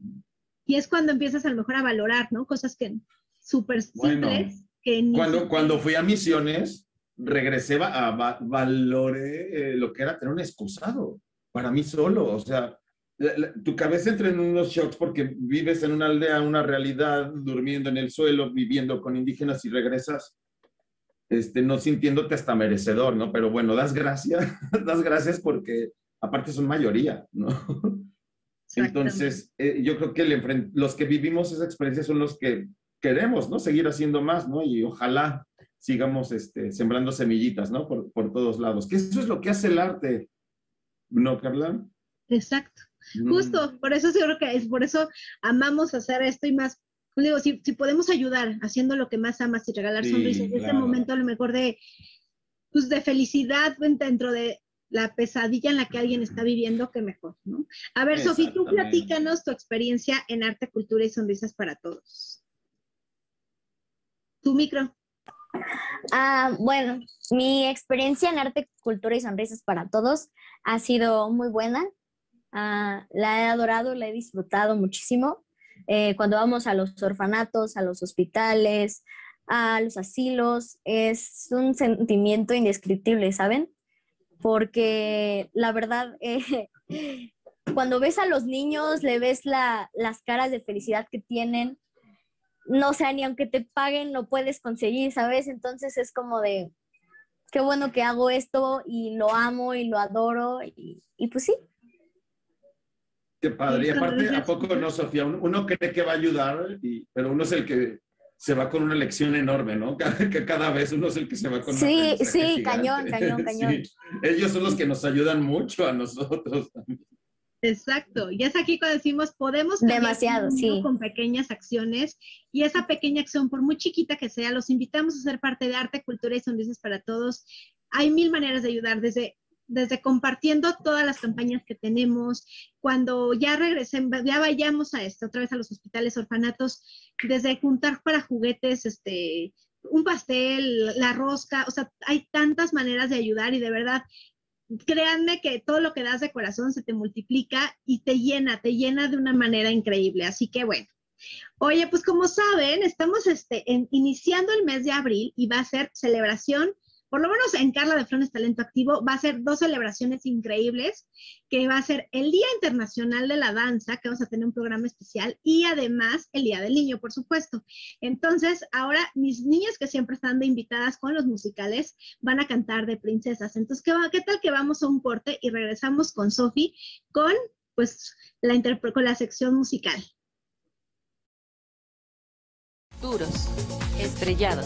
Y es cuando empiezas a lo mejor a valorar, ¿no? Cosas que súper simples. que cuando, cuando fui a misiones, regresé a, a valoré eh, lo que era tener un excusado para mí solo, o sea, tu cabeza entra en unos shocks porque vives en una aldea, una realidad, durmiendo en el suelo, viviendo con indígenas y regresas este, no sintiéndote hasta merecedor, ¿no? Pero bueno, das gracias, <laughs> das gracias porque aparte son mayoría, ¿no? Entonces, eh, yo creo que los que vivimos esa experiencia son los que queremos, ¿no? Seguir haciendo más, ¿no? Y ojalá sigamos este, sembrando semillitas, ¿no? Por, por todos lados. Que eso es lo que hace el arte, ¿no, Carla? Exacto. Mm. Justo, por eso seguro que es, por eso amamos hacer esto y más digo, si, si, podemos ayudar haciendo lo que más amas y regalar sonrisas en este momento a lo mejor de, pues de felicidad dentro de la pesadilla en la que alguien está viviendo, que mejor, ¿no? A ver, Sofi, tú platícanos tu experiencia en arte, cultura y sonrisas para todos. Tu micro. Ah, bueno, mi experiencia en arte, cultura y sonrisas para todos ha sido muy buena. Ah, la he adorado, la he disfrutado muchísimo. Eh, cuando vamos a los orfanatos, a los hospitales, a los asilos, es un sentimiento indescriptible, ¿saben? Porque la verdad, eh, <laughs> cuando ves a los niños, le ves la, las caras de felicidad que tienen, no sé, ni aunque te paguen lo puedes conseguir, ¿sabes? Entonces es como de, qué bueno que hago esto y lo amo y lo adoro y, y pues sí. Qué padre. Y aparte, ¿a poco no, Sofía? Uno cree que va a ayudar, y, pero uno es el que se va con una lección enorme, ¿no? <laughs> Que cada vez uno es el que se va con Sí, sí, cañón, cañón, <laughs> cañón. Ellos son los que nos ayudan mucho a nosotros Exacto, y es aquí cuando decimos podemos demasiado, sí, con pequeñas acciones y esa pequeña acción, por muy chiquita que sea, los invitamos a ser parte de arte, cultura y sonrisas para todos. Hay mil maneras de ayudar, desde desde compartiendo todas las campañas que tenemos, cuando ya regresen, ya vayamos a esto, otra vez a los hospitales, orfanatos, desde juntar para juguetes, este, un pastel, la rosca, o sea, hay tantas maneras de ayudar y de verdad, créanme que todo lo que das de corazón se te multiplica y te llena, te llena de una manera increíble. Así que bueno. Oye, pues como saben, estamos este, iniciando el mes de abril y va a ser celebración por lo menos en Carla de Flones Talento Activo, va a ser dos celebraciones increíbles, que va a ser el Día Internacional de la Danza, que vamos a tener un programa especial, y además el Día del Niño, por supuesto. Entonces, ahora mis niñas que siempre están de invitadas con los musicales van a cantar de princesas. Entonces, ¿qué, qué tal que vamos a un corte y regresamos con Sofi con, pues, la, con la sección musical? Duros, estrellados,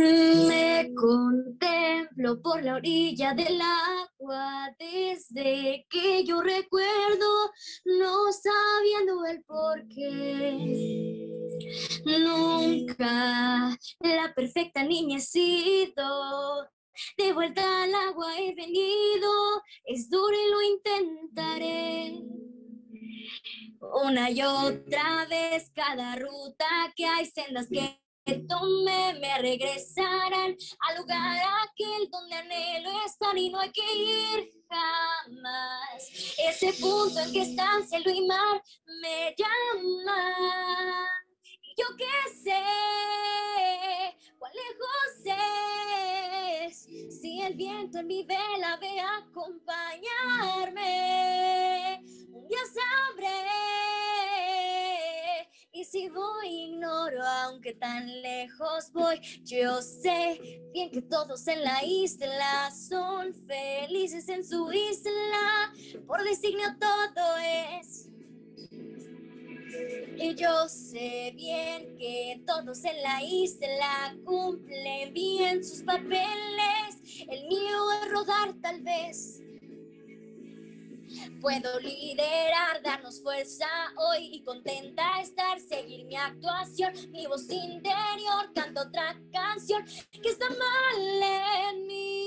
Me contemplo por la orilla del agua desde que yo recuerdo, no sabiendo el por qué. Nunca la perfecta niña. De vuelta al agua he venido, es duro y lo intentaré. Una y otra vez cada ruta que hay sendas que tome me regresarán al lugar aquel donde anhelo estar y no hay que ir jamás. Ese punto en que están cielo y mar me llama. Yo qué sé, cuán lejos es, si el viento en mi vela ve acompañarme, un día sabré y si voy, ignoro, aunque tan lejos voy. Yo sé bien que todos en la isla son felices en su isla. Por designio todo es. Y yo sé bien que todos en la isla cumplen bien sus papeles. El mío es rodar tal vez Puedo liderar, darnos fuerza hoy y contenta estar, seguir mi actuación, mi voz interior, canto otra canción que está mal en mí.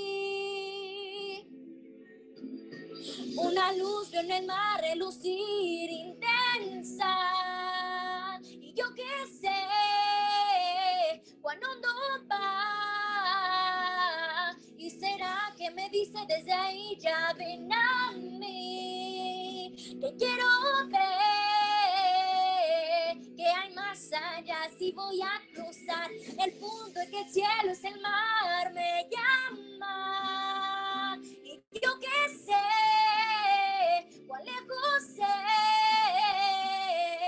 Una luz veo en el mar relucir intensa. Y yo qué sé cuando no va. Y será que me dice desde ahí ya ven a mí que quiero ver que hay más allá si voy a cruzar el punto en que el cielo es el mar me llama. Y yo que sé cuán lejos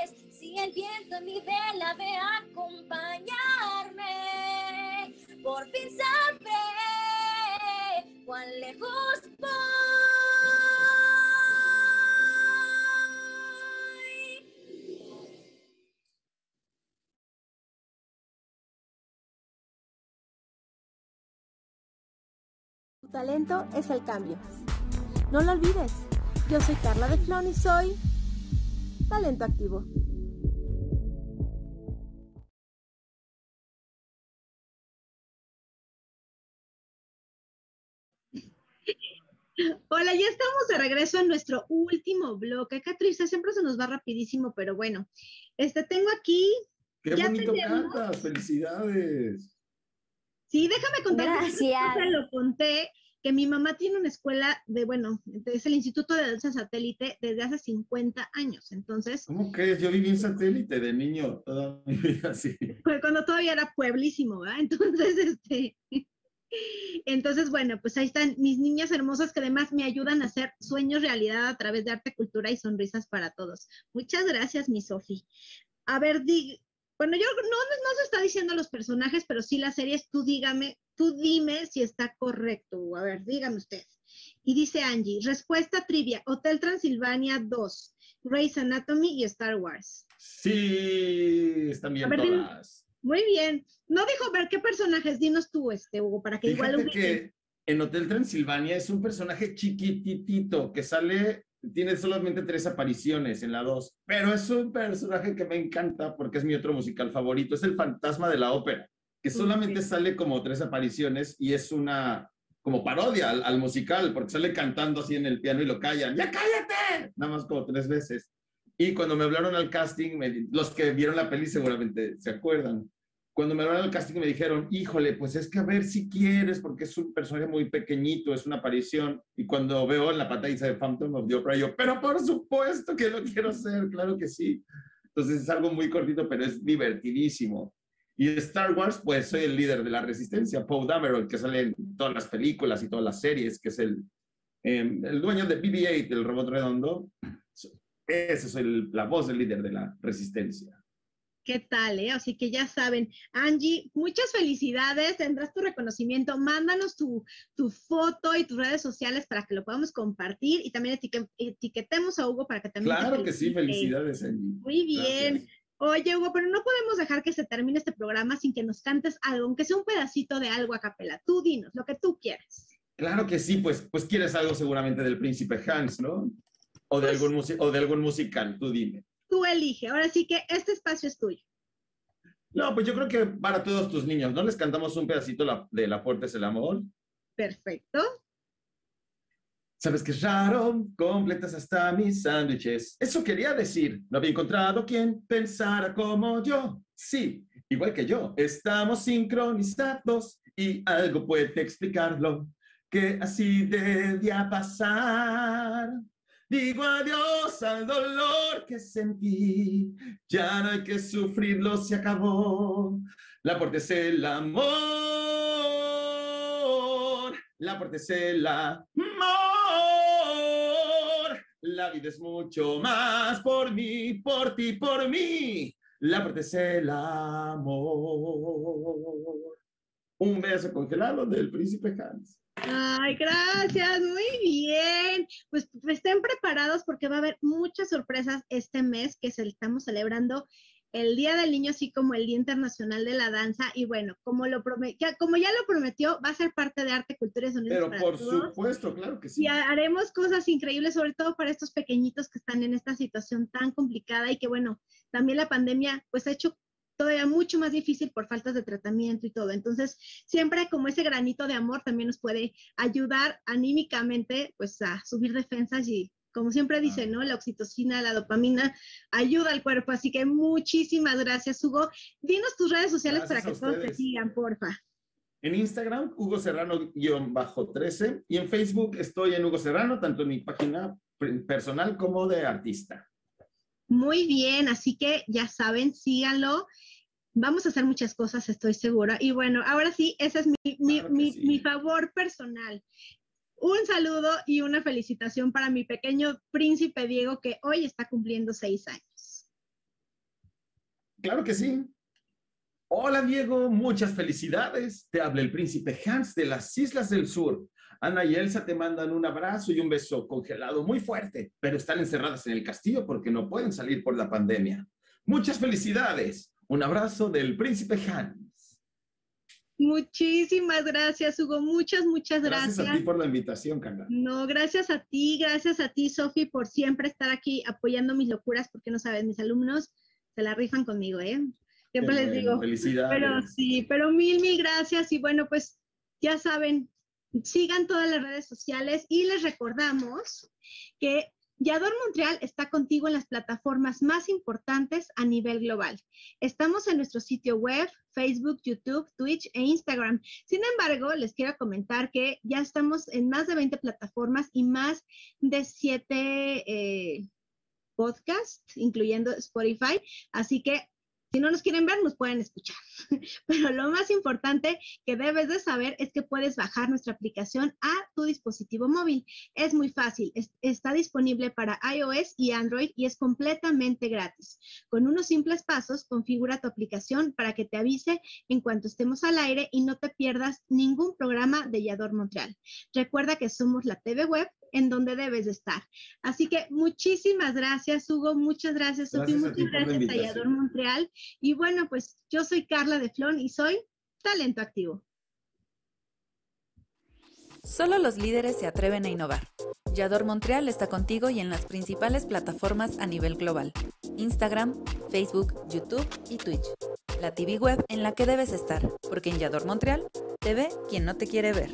es. Si el viento en mi vela ve acompañarme por fin sabré cuán lejos talento es el cambio. No lo olvides. Yo soy Carla de Flon y soy Talento Activo. Hola, ya estamos de regreso en nuestro último bloque. Qué triste, siempre se nos va rapidísimo, pero bueno, este tengo aquí. Qué bonito cantas, felicidades. Sí, déjame contar. Gracias. lo conté que mi mamá tiene una escuela de, bueno, es el Instituto de Danza Satélite desde hace 50 años. Entonces. ¿Cómo crees? Yo viví en satélite de niño toda mi vida, sí. Cuando todavía era pueblísimo, ¿verdad? Entonces, <laughs> este. Entonces, bueno, pues ahí están mis niñas hermosas que además me ayudan a hacer sueños realidad a través de arte, cultura y sonrisas para todos. Muchas gracias, mi Sofi. A ver, di, bueno, yo no, no se está diciendo los personajes, pero sí las series, tú dígame, tú dime si está correcto. A ver, dígame usted. Y dice Angie, respuesta trivia, Hotel Transilvania 2, Grey's Anatomy y Star Wars. Sí, están bien todas. Muy bien. No dijo ver qué personajes, dinos tú, este, Hugo, para que Fíjate igual que en Hotel Transilvania es un personaje chiquititito que sale, tiene solamente tres apariciones en la dos, pero es un personaje que me encanta porque es mi otro musical favorito, es el fantasma de la ópera, que solamente sale como tres apariciones y es una como parodia al, al, musical, porque sale cantando así en el piano y lo callan, ¡ya cállate! Nada más como tres veces. Y cuando me hablaron al casting, me, los que vieron la peli seguramente se acuerdan, cuando me hablaron al casting me dijeron, híjole, pues es que a ver si quieres, porque es un personaje muy pequeñito, es una aparición. Y cuando veo en la pantalla de Phantom of the Opera, yo, pero por supuesto que lo quiero hacer, claro que sí. Entonces es algo muy cortito, pero es divertidísimo. Y Star Wars, pues soy el líder de la resistencia, Poe Dameron, que sale en todas las películas y todas las series, que es el, eh, el dueño de BB-8, el robot redondo. Ese soy la voz del líder de la resistencia. ¿Qué tal? Eh? Así que ya saben, Angie, muchas felicidades, tendrás tu reconocimiento, mándanos tu, tu, foto y tus redes sociales para que lo podamos compartir y también etiquetemos a Hugo para que también... Claro que sí, felicidades, Angie. Muy bien. Gracias. Oye, Hugo, pero no podemos dejar que se termine este programa sin que nos cantes algo, aunque sea un pedacito de algo a capela. Tú dinos, lo que tú quieras. Claro que sí, pues, pues quieres algo seguramente del príncipe Hans, ¿no? O de, pues, algún, o de algún musical, tú dime tú elige. Ahora sí que este espacio es tuyo. No, pues yo creo que para todos tus niños, ¿no? Les cantamos un pedacito de La Puerta es el Amor. Perfecto. Sabes que es raro, completas hasta mis sándwiches. Eso quería decir, no había encontrado quien pensara como yo. Sí, igual que yo, estamos sincronizados y algo puede explicarlo, que así debía pasar. Digo adiós al dolor que sentí, ya no hay que sufrirlo, se acabó. La puerta es el amor, la puerta es. La vida es mucho más por mí, por ti, por mí. La puerta es el amor. Un beso congelado del príncipe Hans. Ay, gracias, muy bien. Pues, pues, estén preparados porque va a haber muchas sorpresas este mes que estamos celebrando el Día del Niño, así como el Día Internacional de la Danza. Y bueno, como, lo ya, como ya lo prometió, va a ser parte de Arte, Cultura y Sonidos. Pero por supuesto, claro que sí. Y haremos cosas increíbles, sobre todo para estos pequeñitos que están en esta situación tan complicada y que bueno, también la pandemia pues ha hecho todavía mucho más difícil por faltas de tratamiento y todo. Entonces, siempre como ese granito de amor también nos puede ayudar anímicamente, pues a subir defensas y como siempre dice, ¿no? La oxitocina, la dopamina ayuda al cuerpo. Así que muchísimas gracias, Hugo. Dinos tus redes sociales para que todos te sigan, porfa. En Instagram, Hugo Serrano-13 y en Facebook estoy en Hugo Serrano, tanto en mi página personal como de artista. Muy bien, así que ya saben, síganlo. Vamos a hacer muchas cosas, estoy segura. Y bueno, ahora sí, ese es mi, mi, mi, sí. mi favor personal. Un saludo y una felicitación para mi pequeño príncipe Diego, que hoy está cumpliendo seis años. Claro que sí. Hola Diego, muchas felicidades. Te habla el príncipe Hans de las Islas del Sur. Ana y Elsa te mandan un abrazo y un beso congelado muy fuerte, pero están encerradas en el castillo porque no pueden salir por la pandemia. Muchas felicidades. Un abrazo del príncipe Hans. Muchísimas gracias, Hugo. Muchas, muchas gracias. Gracias a ti por la invitación, Carla. No, gracias a ti, gracias a ti, Sofi, por siempre estar aquí apoyando mis locuras, porque no sabes, mis alumnos se la rifan conmigo, ¿eh? Siempre les digo. Felicidades. Pero sí, pero mil, mil gracias. Y bueno, pues ya saben, sigan todas las redes sociales y les recordamos que Yador Montreal está contigo en las plataformas más importantes a nivel global. Estamos en nuestro sitio web, Facebook, YouTube, Twitch e Instagram. Sin embargo, les quiero comentar que ya estamos en más de 20 plataformas y más de 7 eh, podcasts, incluyendo Spotify. Así que si no nos quieren ver, nos pueden escuchar. <laughs> Pero lo más importante que debes de saber es que puedes bajar nuestra aplicación a tu dispositivo móvil. Es muy fácil. está disponible para iOS y Android y es completamente gratis. Con unos simples pasos, configura tu aplicación para que te avise en cuanto estemos al aire y no te pierdas ningún programa de Yador Montreal. Recuerda que somos la TV web en donde debes de estar. Así que muchísimas gracias, Hugo. Muchas gracias, Sofía. Muchas gracias, Tallador Montreal. Y bueno, pues yo soy Carla de Flon y soy Talento Activo. Solo los líderes se atreven a innovar. Yador Montreal está contigo y en las principales plataformas a nivel global. Instagram, Facebook, YouTube y Twitch. La TV web en la que debes estar, porque en Yador Montreal te ve quien no te quiere ver.